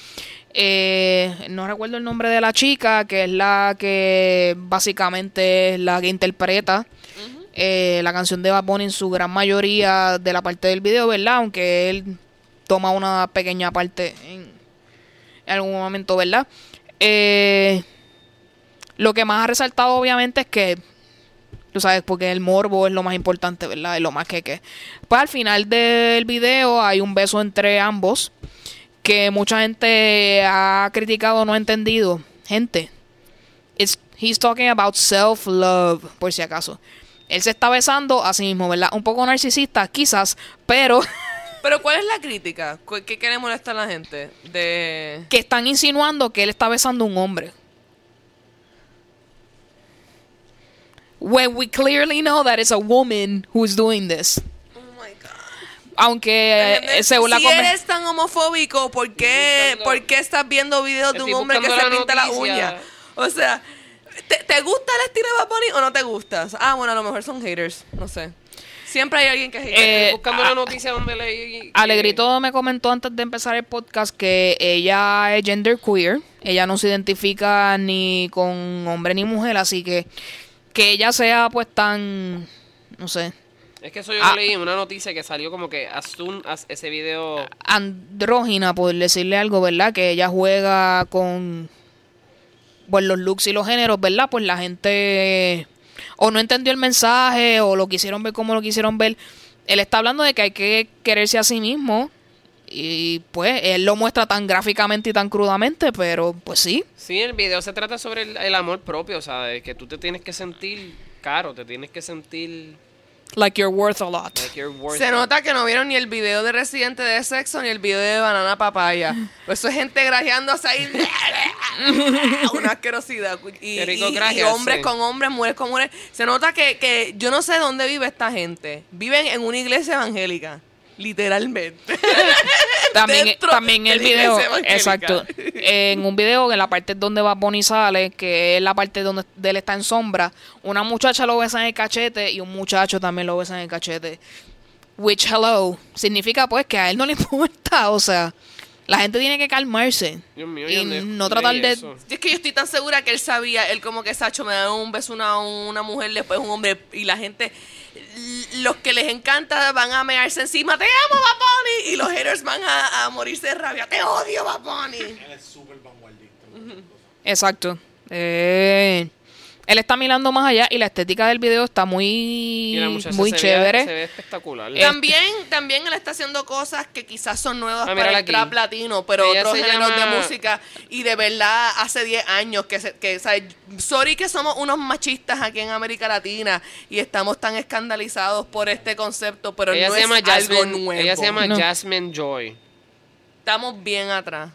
Eh, no recuerdo el nombre de la chica, que es la que básicamente es la que interpreta eh, la canción de Bad Bunny en su gran mayoría de la parte del video, ¿verdad? Aunque él toma una pequeña parte en, en algún momento, ¿verdad? Eh, lo que más ha resaltado obviamente es que Tú sabes, porque el morbo es lo más importante, ¿verdad? Es lo más que que. Pues al final del video hay un beso entre ambos que mucha gente ha criticado, no ha entendido. Gente, it's, he's talking about self-love, por si acaso. Él se está besando a sí mismo, ¿verdad? Un poco narcisista, quizás, pero Pero ¿cuál es la crítica? ¿Cu- ¿Qué quiere molestar a la gente? De... que están insinuando que él está besando a un hombre. When we clearly know that it's a woman who's doing this. Oh my God. Aunque eh, según la si eres tan homofóbico, ¿por qué, Buscando- ¿por qué estás viendo videos de un hombre que se pinta la uña? O sea, ¿te, te gusta el estilo de Bad Bunny o no te gusta? Ah, bueno, a lo mejor son haters, no sé. Siempre hay alguien que. Eh, Buscando a- la noticia donde leí. Alegrito me comentó antes de empezar el podcast que ella es genderqueer. Ella no se identifica ni con hombre ni mujer, así que que ella sea pues tan, no sé, Es que eso yo Ah. leí en una noticia que salió como que as soon as ese video. andrógina, por decirle algo, ¿verdad? Que ella juega con pues, los looks y los géneros, ¿verdad? Pues la gente o no entendió el mensaje o lo quisieron ver como lo quisieron ver. Él está hablando de que hay que quererse a sí mismo y pues él lo muestra tan gráficamente y tan crudamente, pero pues sí. Sí, el video se trata sobre el, el amor propio, ¿sabes? Que tú te tienes que sentir caro, te tienes que sentir Like you're worth a lot. like you're worth Se nota que no vieron ni el video de Residente de Sexo ni el video de Banana Papaya. Pues eso es gente grajeándose ahí. Una asquerosidad. Y, rico y- hombres con hombres, mujeres con mujeres. Se nota que, que yo no sé dónde vive esta gente. Viven en una iglesia evangélica. Literalmente. También, también el video, exacto. En un video, en la parte donde va Bonnie sale, que es la parte donde él está en sombra, una muchacha lo besa en el cachete y un muchacho también lo besa en el cachete. Which, hello, significa pues que a él no le importa, o sea, la gente tiene que calmarse Dios mío, y ¿y dónde no tratar de... eso? Es que yo estoy tan segura que él sabía, él como que Sacho me da un beso una, una mujer, después un hombre, y la gente, los que les encanta van a mearse encima, te amo, Bad Bunny", y los haters van a, a morirse de rabia, te odio, Bad Bunny. Él es súper vanguardista. Exacto. Eh, él está mirando más allá y la estética del video está muy, Y la muchacha muy se ve- chévere. se ve espectacular. Eh, También, también él está haciendo cosas que quizás son nuevas Ah, para el aquí. trap latino, pero Ella otros géneros de música. Y de verdad, hace 10 años que, se, que ¿sabes? sorry que somos unos machistas aquí en América Latina y estamos tan escandalizados por este concepto, pero ella no se es llama algo nuevo. ella se llama No. Jasmine Joy. Estamos bien atrás.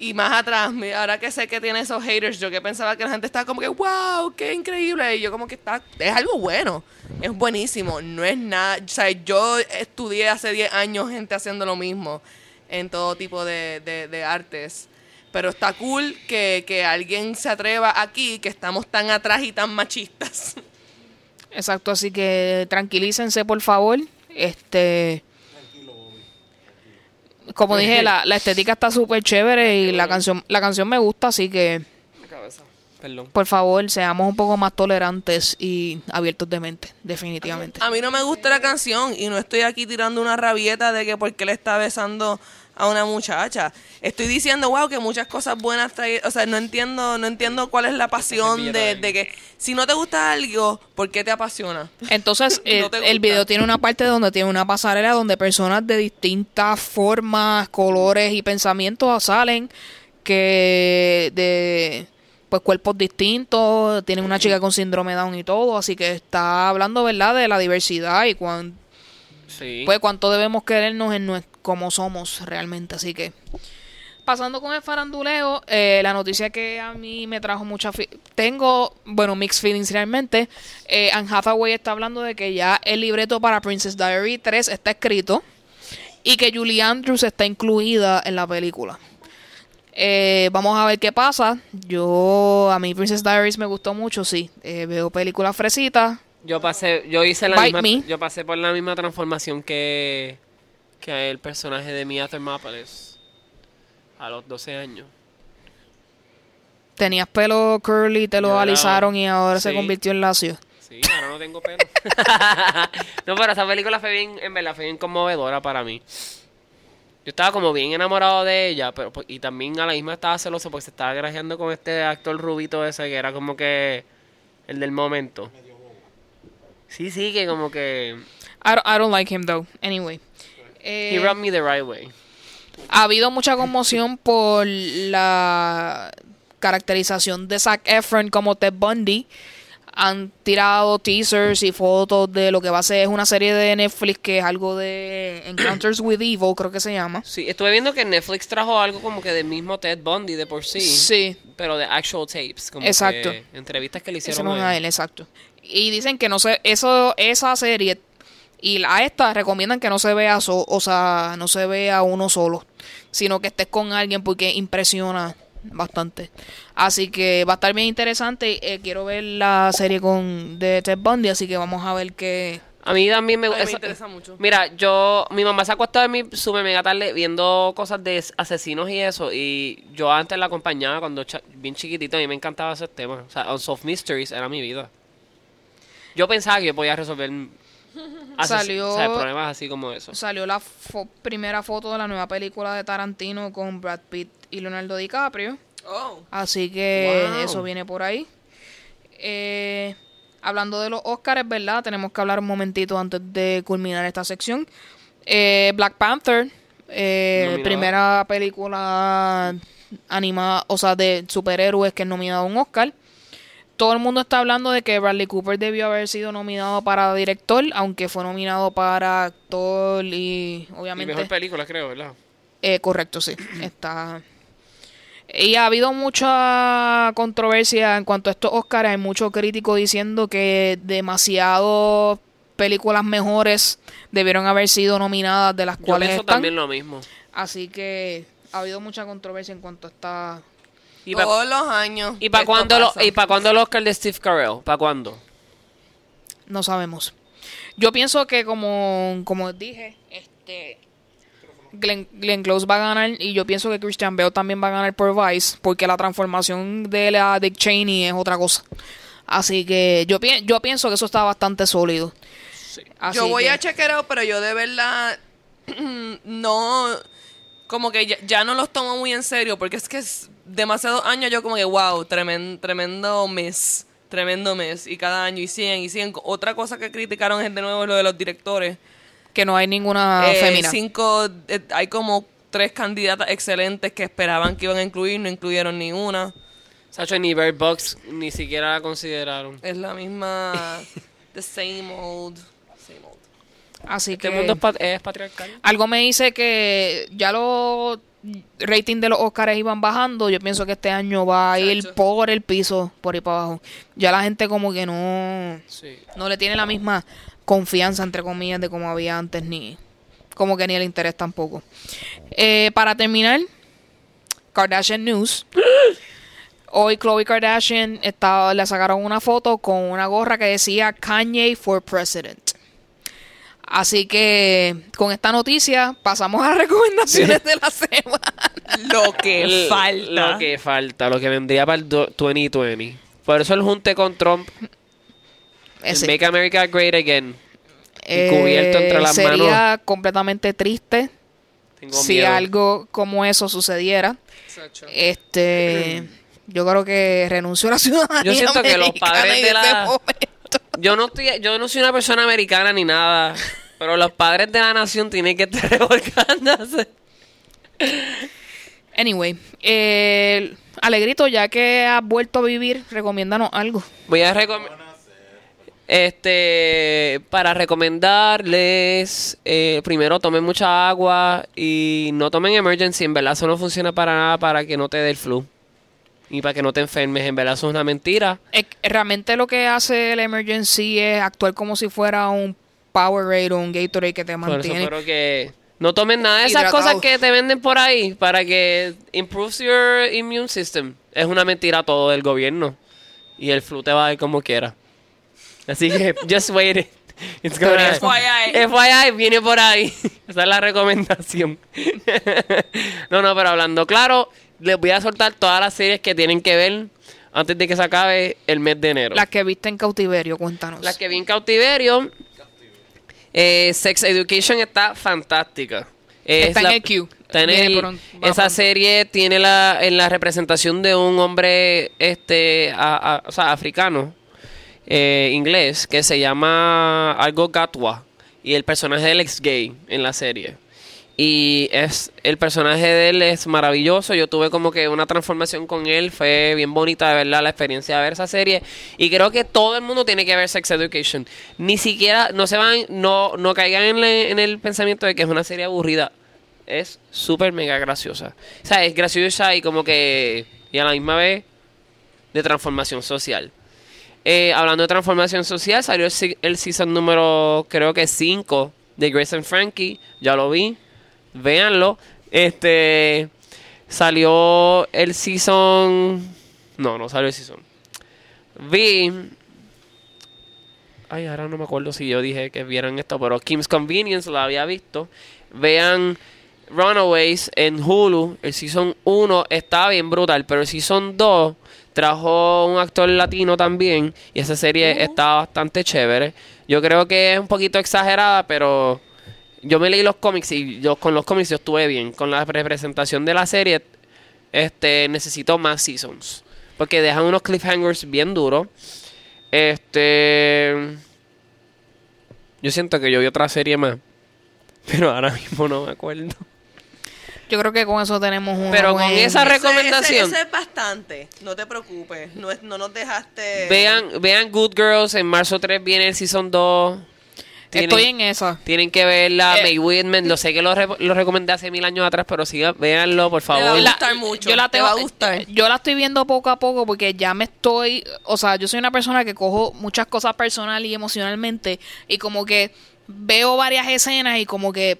Y más atrás, ahora que sé que tiene esos haters, yo que pensaba que la gente estaba como que, wow, qué increíble. Y yo como que está, es algo bueno, es buenísimo, no es nada, o sea, yo estudié hace 10 años gente haciendo lo mismo en todo tipo de, de- de artes. Pero está cool que, que alguien se atreva aquí, que estamos tan atrás y tan machistas. Exacto, así que tranquilícense por favor. Este, como dije, la, la estética está súper chévere y la canción, la canción me gusta, así que Mi cabeza. Perdón. por favor seamos un poco más tolerantes y abiertos de mente, definitivamente. A mí no me gusta la canción y no estoy aquí tirando una rabieta de que por qué le está besando a una muchacha. Estoy diciendo, wow, que muchas cosas buenas trae, o sea, no entiendo, no entiendo cuál es la pasión de, de que si no te gusta algo, ¿por qué te apasiona? Entonces, No el, te el gusta. video tiene una parte donde tiene una pasarela donde personas de distintas formas, colores y pensamientos salen que de pues cuerpos distintos, tienen una chica con síndrome Down y todo, así que está hablando, ¿verdad?, de la diversidad y cuán, Sí. pues cuánto debemos querernos en nues- como somos realmente, así que pasando con el faranduleo, eh, la noticia que a mí me trajo mucha... Tengo, bueno, mixed feelings realmente. Eh, Anne Hathaway está hablando de que ya el libreto para Princess Diary 3 está escrito y que Julie Andrews está incluida en la película. Eh, vamos a ver qué pasa. Yo, a mí Princess Diaries me gustó mucho, sí. Eh, veo películas fresitas. Yo pasé, yo hice la Bite misma, me. yo pasé por la misma transformación que, que el personaje de Mia Thermopolis a los 12 años. Tenías pelo curly, te lo alisaron y ahora se convirtió en lacio. Sí, ahora no tengo pelo. no, pero esa película fue bien, en verdad, fue bien conmovedora para mí. Yo estaba como bien enamorado de ella, pero pues, y también a la misma estaba celoso porque se estaba grajeando con este actor rubito ese que era como que el del momento. Sí, sí, que como que I don't, I don't like him though. Anyway. Eh, he rubbed me the right way. ha habido mucha conmoción por la caracterización de Zac Efron como Ted Bundy. Han tirado teasers y fotos de lo que va a ser una serie de Netflix que es algo de Encounters with Evil, creo que se llama. Sí, estuve viendo que Netflix trajo algo como que del mismo Ted Bundy de por sí. Sí. Pero de actual tapes. Como Exacto. que entrevistas que le hicieron a a él. exacto. Y dicen que no se, eso, esa serie y a esta recomiendan que no se vea, so- o sea, no se vea uno solo, sino que estés con alguien porque impresiona bastante. Así que va a estar bien interesante. Eh, quiero ver la serie con de Ted Bundy, así que vamos a ver qué. A mí también me A mí me esa- interesa mucho. Mira, yo, mi mamá se acuesta de mí sube mega tarde viendo cosas de asesinos y eso. Y yo antes la acompañaba cuando cha- bien chiquitito. A mí me encantaba ese tema. O sea, Unsolved Mysteries era mi vida. Yo pensaba que yo podía resolver ases- Salió- o sea, problemas así como eso. Salió la fo- primera foto de la nueva película de Tarantino con Brad Pitt y Leonardo DiCaprio. Oh. Así que Wow. eso viene por ahí. Eh, hablando de los Oscars, ¿verdad? Tenemos que hablar un momentito antes de culminar esta sección. Eh, Black Panther, eh, primera película animada, o sea, de superhéroes que es nominada a un Oscar. Todo el mundo está hablando de que Bradley Cooper debió haber sido nominado para director, aunque fue nominado para actor y Y obviamente... mejor película, creo, ¿verdad? Eh, correcto, sí. Está. Y ha habido mucha controversia en cuanto a estos Oscars. Hay muchos críticos diciendo que demasiado películas mejores debieron haber sido nominadas de las Yo cuales pienso están. también lo mismo. Así que ha habido mucha controversia en cuanto a esta. ¿Y para Todos los años. ¿Y para cuándo, lo- pasa. ¿y pa' cuándo el Oscar de Steve Carell? ¿Para cuándo? No sabemos. Yo pienso que como, como dije, este Glenn, Glenn Close va a ganar y yo pienso que Christian Bale también va a ganar por Vice porque la transformación de la Dick Cheney es otra cosa. Así que yo, pi- yo pienso que eso está bastante sólido. Yo voy que- a chequear, pero yo de verdad no como que ya, ya no los tomo muy en serio porque es que es demasiados años yo como que wow, tremendo tremendo mes, tremendo mes y cada año y siguen y siguen. Otra cosa que criticaron es de nuevo lo de los directores. que no hay ninguna Eh, fémina. cinco eh, hay como tres candidatas excelentes que esperaban que iban a incluir, no incluyeron ni una. Sacho, ni Bird Box ni siquiera la consideraron. Es la misma the same old. Así Este que mundo es, pat- es patriarcal. algo me dice que ya los rating de los Oscars iban bajando. Yo pienso que este año va a ir por el piso, por ahí para abajo. Ya la gente como que no Sí. no le tiene la misma confianza, entre comillas, de como había antes, ni como que ni el interés tampoco. Eh, para terminar, Kardashian News. Hoy Khloe Kardashian estaba, le sacaron una foto con una gorra que decía Kanye for President. Así que con esta noticia pasamos a las recomendaciones de la semana. Lo que falta. Lo que falta, lo que vendría para el do- 2020. Por eso el junte con Trump, Ese. Make America Great Again. Eh, cubierto entre las sería completamente triste Tengo si miedo. algo como eso sucediera. Este, yo creo que renunció a la ciudadanía Yo siento que los padres de la- momento. Yo no estoy, yo no soy una persona americana ni nada, pero los padres de la nación tienen que estar revolcándose. Anyway, eh, Alegrito, ya que has vuelto a vivir, recomiéndanos algo. Voy a recomendar. Este, para recomendarles, eh, primero tomen mucha agua y no tomen emergency. En verdad, eso no funciona para nada para que no te dé el flu. Y para que no te enfermes. En verdad, eso es una mentira. Realmente lo que hace el emergency es actuar como si fuera un Powerade o un Gatorade que te Por eso, mantiene. pero que no tomen nada de esas Hidratado. cosas que te venden por ahí para que improves your immune system. Es una mentira todo del gobierno. Y el flu te va a dar como quiera. Así que, just wait it. It's gonna- FYI. FYI, viene por ahí. Esa es la recomendación. no, no, pero hablando claro, les voy a soltar todas las series que tienen que ver antes de que se acabe el mes de enero. Las que viste en cautiverio, cuéntanos. La que vi en cautiverio. eh, Sex Education está fantástica. Es Está en la- el queue. está en el- va esa serie tiene la, en la representación de un hombre este a- a- o sea, africano eh, inglés que se llama algo Gatwa y el personaje de él es gay en la serie y es el personaje de él es maravilloso. Yo tuve como que una transformación con él fue bien bonita de verdad la experiencia de ver esa serie. Y creo que todo el mundo tiene que ver Sex Education. Ni siquiera no se van no no caigan en, el pensamiento de que es una serie aburrida. Es súper mega graciosa. O sea es graciosa y como que y a la misma vez de transformación social. Eh, hablando de transformación social, salió el, el season número, creo que 5 de Grace and Frankie. Ya lo vi. Véanlo. Este. Salió el season. No, no salió el season. Vi. Ay, ahora no me acuerdo si yo dije que vieran esto, pero Kim's Convenience lo había visto. Vean Runaways en Hulu. El season 1 estaba bien brutal, pero el season 2 trajo un actor latino también. Y esa serie estaba bastante chévere. Yo creo que es un poquito exagerada, pero yo me leí los cómics y yo con los cómics yo estuve bien. Con la representación de la serie, este necesito más seasons. Porque dejan unos cliffhangers bien duros. Este. Yo siento que yo vi otra serie más. Pero ahora mismo no me acuerdo. Yo creo que con eso tenemos un. Pero con esa Ese- recomendación. Ese, ese es bastante. No te preocupes. No, es- no nos dejaste. Vean, vean Good Girls. En marzo 3 viene el Season 2. Tienen, Estoy en esa. tienen que verla. Eh, May Whitman. Lo sé que lo, re- lo recomendé hace mil años atrás. Pero sigan, véanlo, por va a favor. gustar mucho, Yo la, te tengo- va a gustar. yo la estoy viendo poco a poco porque ya me estoy. O sea, yo soy una persona que cojo muchas cosas personal y emocionalmente. Y como que veo varias escenas y como que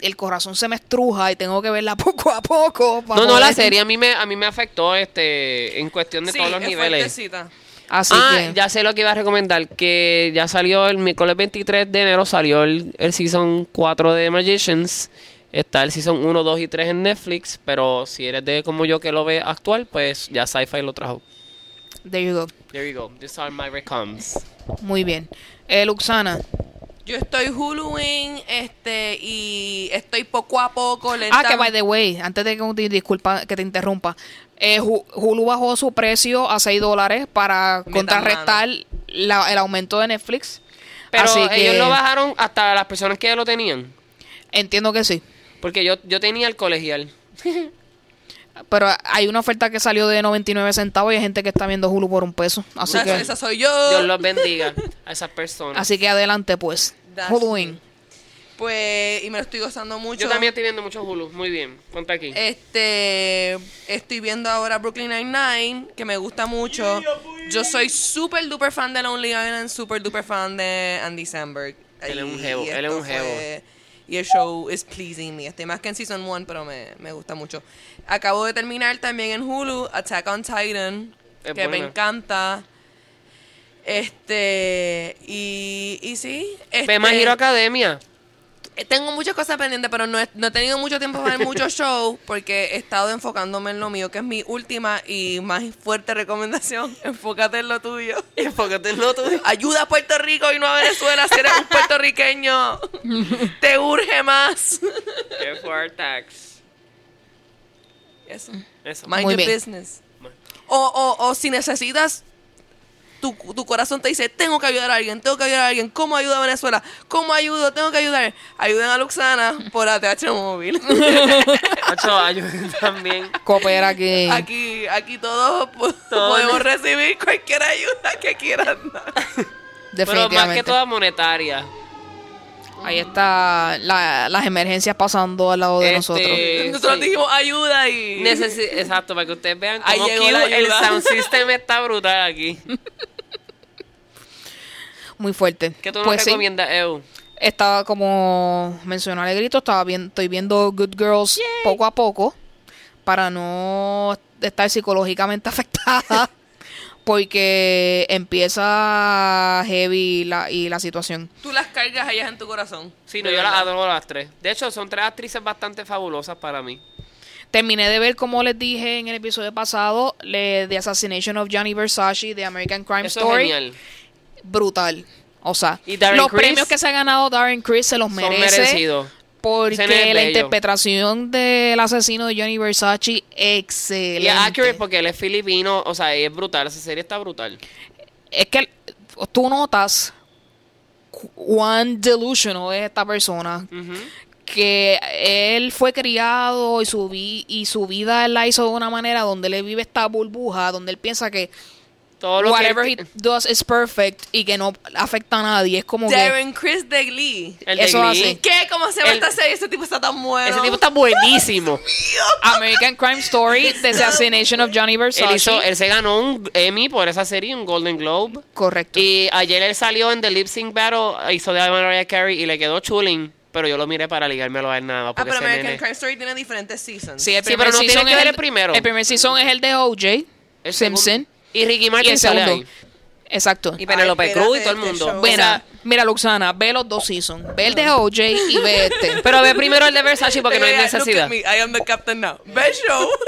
el corazón se me estruja y tengo que verla poco a poco. para No, no, la serie a mí me, a mí me afectó este en cuestión de Sí, todos los es niveles. fuertecita. Así ah, que. ya sé lo que iba a recomendar, que ya salió el miércoles 23 de enero, salió el, el Season 4 de Magicians. Está el Season 1, 2 y 3 en Netflix, pero si eres de como yo que lo ve actual, pues ya Sci-Fi lo trajo. There you go. There you go. These are my recoms. Muy bien. Eh, Luxana. Yo estoy Huluing, este, y estoy poco a poco Ah, lentamente. que by the way, antes de que te, disculpa que te interrumpa, eh, Hu- Hulu bajó su precio a 6 dólares para Metan contrarrestar la- el aumento de Netflix. Pero Así que ellos lo bajaron hasta las personas que ya lo tenían. entiendo que sí. Porque yo, yo tenía el colegial. Pero hay una oferta que salió de 99 centavos y hay gente que está viendo Hulu por un peso. Así Esa, que, esa soy yo. Dios los bendiga a esas personas. así que adelante pues. That's Huluing. Pues, y me lo estoy gozando mucho. Yo también estoy viendo muchos Hulu. Muy bien. Ponte aquí. Este, estoy viendo ahora Brooklyn Nine-Nine, que me gusta mucho. Yo soy súper duper fan de Lonely Island, súper duper fan de Andy Samberg. Él es un jevo, y él es un jevo. fue- Y el show is pleasing me. Estoy más que en Season 1, pero me, me gusta mucho. Acabo de terminar también en Hulu Attack on Titan, Es que me encanta. Este, y, y sí. Este, Ve Academia. Tengo muchas cosas pendientes, pero no he, no he tenido mucho tiempo para ver muchos shows porque he estado enfocándome en lo mío, que es mi última y más fuerte recomendación. Enfócate en lo tuyo. Enfócate en lo tuyo. Ayuda a Puerto Rico y no a Venezuela si eres un puertorriqueño. Te urge más. Our tax. Eso. Eso. Mind Muy your bien. business. O, o, o si necesitas, tu, tu corazón te dice, tengo que ayudar a alguien, tengo que ayudar a alguien. ¿Cómo ayudo a Venezuela? ¿Cómo ayudo? Tengo que ayudar. Ayuden a Luxana por ATH Móvil. Macho, ayuden también. Coopera aquí. Aquí, aquí todos po- Todos. podemos recibir cualquier ayuda que quieran dar. Pero más que toda monetaria. Ahí está la- las emergencias pasando al lado de Este, nosotros. Nosotros sí. dijimos ayuda y... Necesi- Exacto, para que ustedes vean Ahí cómo la el ayuda. sound system está brutal aquí. Muy fuerte. ¿Qué tú nos pues sí, recomiendas, Eu? estaba como mencionó Alegrito, estaba bien, estoy viendo Good Girls poco a poco para no estar psicológicamente afectada porque empieza heavy la, y la situación. Tú las cargas allá en tu corazón. Sí, no, yo las adoro las tres. De hecho, son tres actrices bastante fabulosas para mí. Terminé de ver, como les dije en el episodio pasado, le, The Assassination of Gianni Versace de American Crime Eso es Story. genial. Brutal. O sea, los premios que se ha ganado Darren Criss se los merece. Porque la interpretación del asesino de Johnny Versace, excelente. Y es accurate porque él es filipino, o sea, es brutal, esa serie está brutal. Es que tú notas cu- cuán delusional es esta persona. Que él fue criado y su, vi- y su vida él la hizo de una manera donde él vive esta burbuja, donde él piensa que Todo lo whatever que he does is perfect y que no afecta a nadie. Es como que Darren Chris de Glee. el de eso Glee, hace. ¿Qué? ¿Cómo se llama El- esta serie? Ese tipo está tan bueno. Ese tipo está buenísimo. American Crime Story, The Assassination of Johnny Versace. él, hizo, él se ganó un Emmy por esa serie, un Golden Globe. Correcto. Y ayer él salió en The Lip Sync Battle, hizo de Mariah Carey y le quedó chulín. Pero yo lo miré para ligármelo a él nada más. Ah, pero American nene- Crime Story tiene diferentes seasons. Sí, el Sí, pero no tiene que ver el el primero. El primer season es el de OJ el Simpson. Y Ricky Y Martin el sale segundo. ahí. Exacto. Y Penelope Cruz y todo el este mundo. Mira, mira, Luxana, ve los dos seasons. Ve el de OJ y ve este. Pero ve primero el de Versace porque no hay Mira, look at necesidad. me, I am the captain now. Ve show.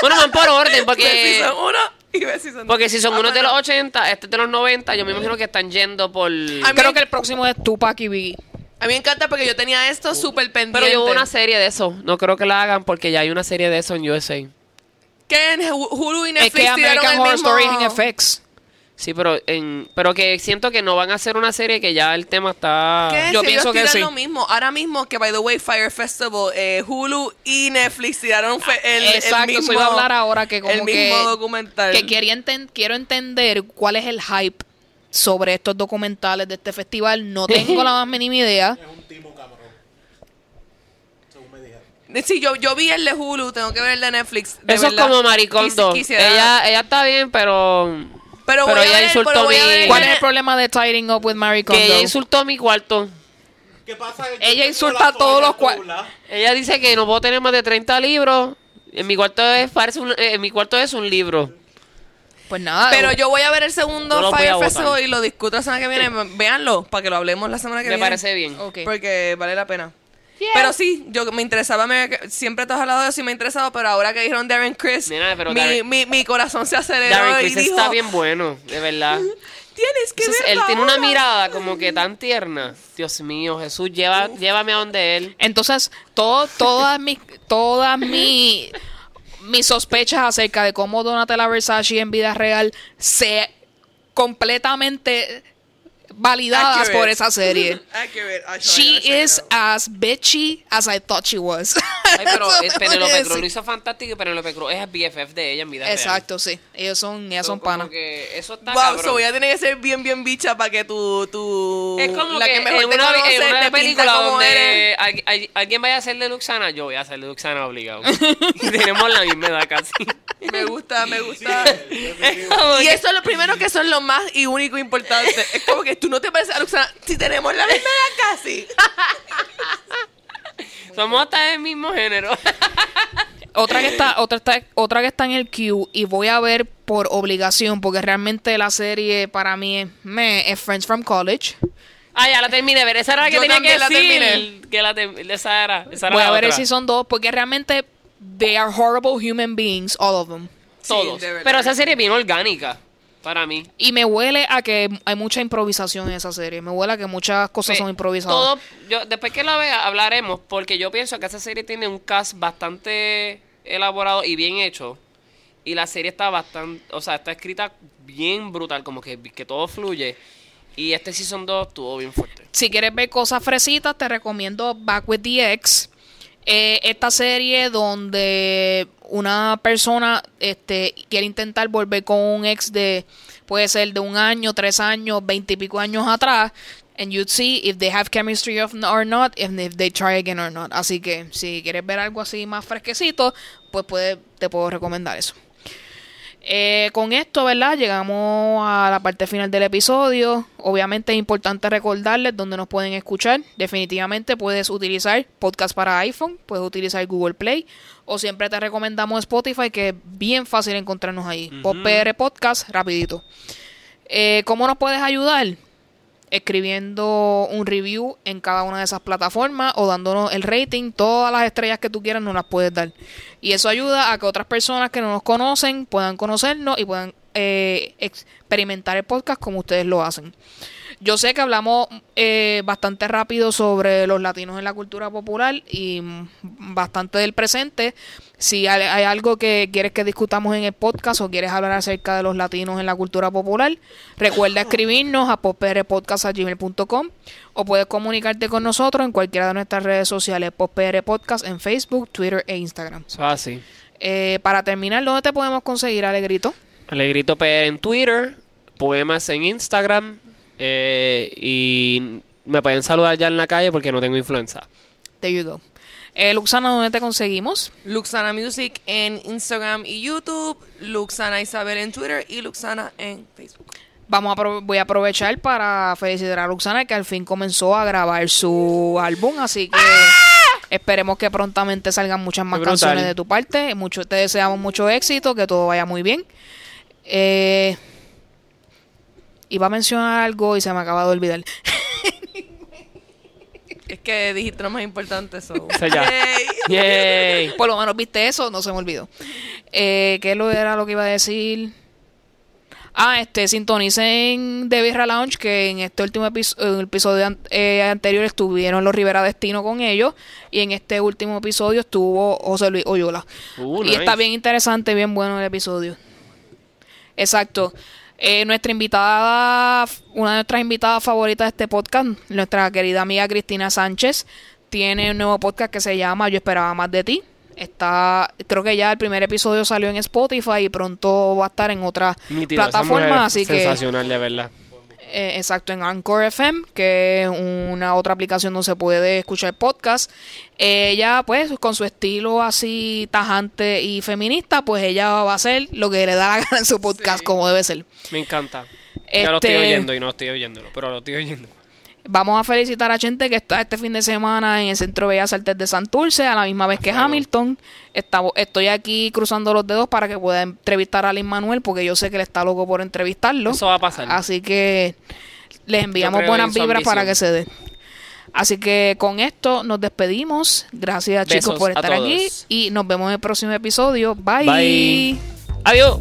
Bueno, van por orden Ve porque... season 1 y ve season Porque si son Ah, unos de los 80, este es de los 90, yo me imagino que están yendo por... Creo que el próximo es Tupac y Biggie. A mí me encanta porque yo tenía esto súper pendiente. Pero yo hubo una serie de eso. No creo que la hagan porque ya hay una serie de eso en USA. Que en Hu- Hulu y Es Netflix que tiraron American el Horror mismo... Story es en FX. Sí, pero en, pero que siento que no van a hacer una serie que ya el tema está... ¿Qué? Yo Si pienso ellos que sí. lo mismo. Ahora mismo que, by the way, Fire Festival, eh, Hulu y Netflix tiraron fe- el, el Exacto, mismo... eso iba a hablar ahora que como el mismo que, documental. que quería enten- quiero entender cuál es el hype sobre estos documentales de este festival. No tengo la más mínima idea. Es un timo cabrón. Según me dijeron. Sí, yo, yo vi el de Hulu, tengo que ver el de Netflix. de Eso es como Maricondo. Quisiera- Ella, ella está bien, pero... pero, pero voy a ella ver, insultó pero voy a mi- ver ¿Cuál es el problema de Tiding Up with Kondo? Que ella insultó mi cuarto. ¿Qué pasa? Yo Ella insulta a todos los cua- dobla. Ella dice que no puedo tener más de 30 libros. En mi cuarto es, parece un, eh, en mi cuarto es un libro. Pues nada. Pero yo voy a ver el segundo No lo voy a Fire. Festival y lo discuto la semana que viene. Véanlo, para que lo hablemos la semana que Me viene. parece bien. Porque vale la pena. Pero sí, yo me interesaba, me- siempre te has hablado de eso y me ha interesado, pero ahora que dijeron Darren Chris, pero mi, Darren- mi, mi corazón se aceleró Darren y dijo, está bien bueno, de verdad. tienes que Entonces, él tiene una ahora". mirada como que tan tierna. Dios mío, Jesús, lleva, llévame a donde él. Entonces, todo, todas mis, todas mi- mis sospechas acerca de cómo Donatella Versace en vida real se completamente validadas por esa serie. She is as bitchy as I thought she was. Ay, pero eh, Penelope Cruz lo hizo fantástico y Penelope Cruz es BFF de ella en vida real. Exacto, sí. Ellos son, ellas So, son panas. que eso está Wow, cabrón. so voy a tener que ser bien, bien bicha para que tu, tu... Es como la que, mejor en te una, conoce en una te película donde al- al- alguien vaya a ser de Luxana, yo voy a ser de Luxana obligado. tenemos la misma edad casi. Me gusta, me Sí, gusta. definitivo. Y eso es lo primero que son lo más y único importante. Es como que tú no te pareces a Luxana si tenemos la misma edad casi. Somos hasta del mismo género. Otra que está, otra está, otra que está en el queue y voy a ver por obligación, porque realmente la serie para mí es, me, es Friends from College. ah, ya la terminé de ver. Esa era la que Yo tenía que la decir. terminé. Que la esa era. Esa era Voy la a ver otra. season 2 porque realmente they are horrible human beings, all of them. Todos. De. Pero esa serie es bien orgánica. Para mí. Y me huele a que hay mucha improvisación en esa serie. Me huele a que muchas cosas Fe- son improvisadas. Todo, yo, después que la vea hablaremos, porque yo pienso que esa serie tiene un cast bastante elaborado y bien hecho. Y la serie está bastante, o sea, está escrita bien brutal, como que, que todo fluye. Y este Season 2 estuvo bien fuerte. Si quieres ver cosas fresitas, te recomiendo Back with the Ex. Eh, esta serie donde una persona este, quiere intentar volver con un ex de, puede ser de un año, tres años, veinte pico años atrás, and you'd see if they have chemistry or not, and if they try again or not. Así que si quieres ver algo así más fresquecito, pues puede, te puedo recomendar eso. Eh, con esto, ¿verdad? Llegamos a la parte final del episodio. Obviamente es importante recordarles dónde nos pueden escuchar. Definitivamente puedes utilizar podcast para iPhone, puedes utilizar Google Play o siempre te recomendamos Spotify, que es bien fácil encontrarnos ahí. PR Podcast, rapidito. Eh, ¿Cómo nos puedes ayudar? Escribiendo un review en cada una de esas plataformas o dándonos el rating, todas las estrellas que tú quieras nos las puedes dar. Y eso ayuda a que otras personas que no nos conocen puedan conocernos y puedan eh, experimentar el podcast como ustedes lo hacen. Yo sé que hablamos eh, bastante rápido sobre los latinos en la cultura popular y bastante del presente. Si hay, algo que quieres que discutamos en el podcast o quieres hablar acerca de los latinos en la cultura popular, recuerda escribirnos a poprpodcast.gmail.com o puedes comunicarte con nosotros en cualquiera de nuestras redes sociales, Podcast en Facebook, Twitter e Instagram. Eso así. Eh, para terminar, ¿dónde te podemos conseguir, Alegrito? Alegrito PR en Twitter, Poemas en Instagram, eh, y me pueden saludar ya en la calle porque no tengo influenza. There you go. Eh, Luxana, ¿dónde te conseguimos? Luxana Music en Instagram y YouTube, Luxana Isabel en Twitter y Luxana en Facebook. Vamos a voy a aprovechar para felicitar a Luxana que al fin comenzó a grabar su álbum, así que esperemos que prontamente salgan muchas más canciones de tu parte. Mucho, te deseamos mucho éxito, que todo vaya muy bien. Eh, iba a mencionar algo y se me acaba de olvidar. Es que dijiste lo más importante eso. Por lo menos viste eso, no se me olvidó. Eh, ¿Qué lo era lo que iba a decir? Ah, este, sintonicen The Birra Lounge, que en este último episodio eh, anterior estuvieron los Rivera Destino con ellos, y en este último episodio estuvo José Luis Oyola. Uh, y está bien interesante, bien bueno el episodio. Exacto. Eh, nuestra invitada, una de nuestras invitadas favoritas de este podcast, nuestra querida amiga Cristina Sánchez, tiene un nuevo podcast que se llama Yo esperaba más de ti. Está, creo que ya el primer episodio salió en Spotify y pronto va a estar en otras plataformas, así que sensacional de verdad. Eh, exacto, en Anchor FM, que es una otra aplicación donde se puede escuchar podcast. ella, pues, con su estilo así tajante y feminista, pues ella va a hacer lo que le da la gana en su podcast, como debe ser. Me encanta. Ya lo estoy este, oyendo y no estoy oyéndolo, pero lo estoy oyendo. Vamos a felicitar a gente que está este fin de semana en el Centro Bellas Artes de Santurce, a la misma vez que Hamilton. estoy aquí cruzando los dedos para que pueda entrevistar a Lin Manuel, porque yo sé que él está loco por entrevistarlo. Eso va a pasar. Así que les enviamos buenas vibras para que se dé. Así que con esto nos despedimos. Gracias chicos por estar aquí y nos vemos en el próximo episodio. Bye. Bye. Adiós.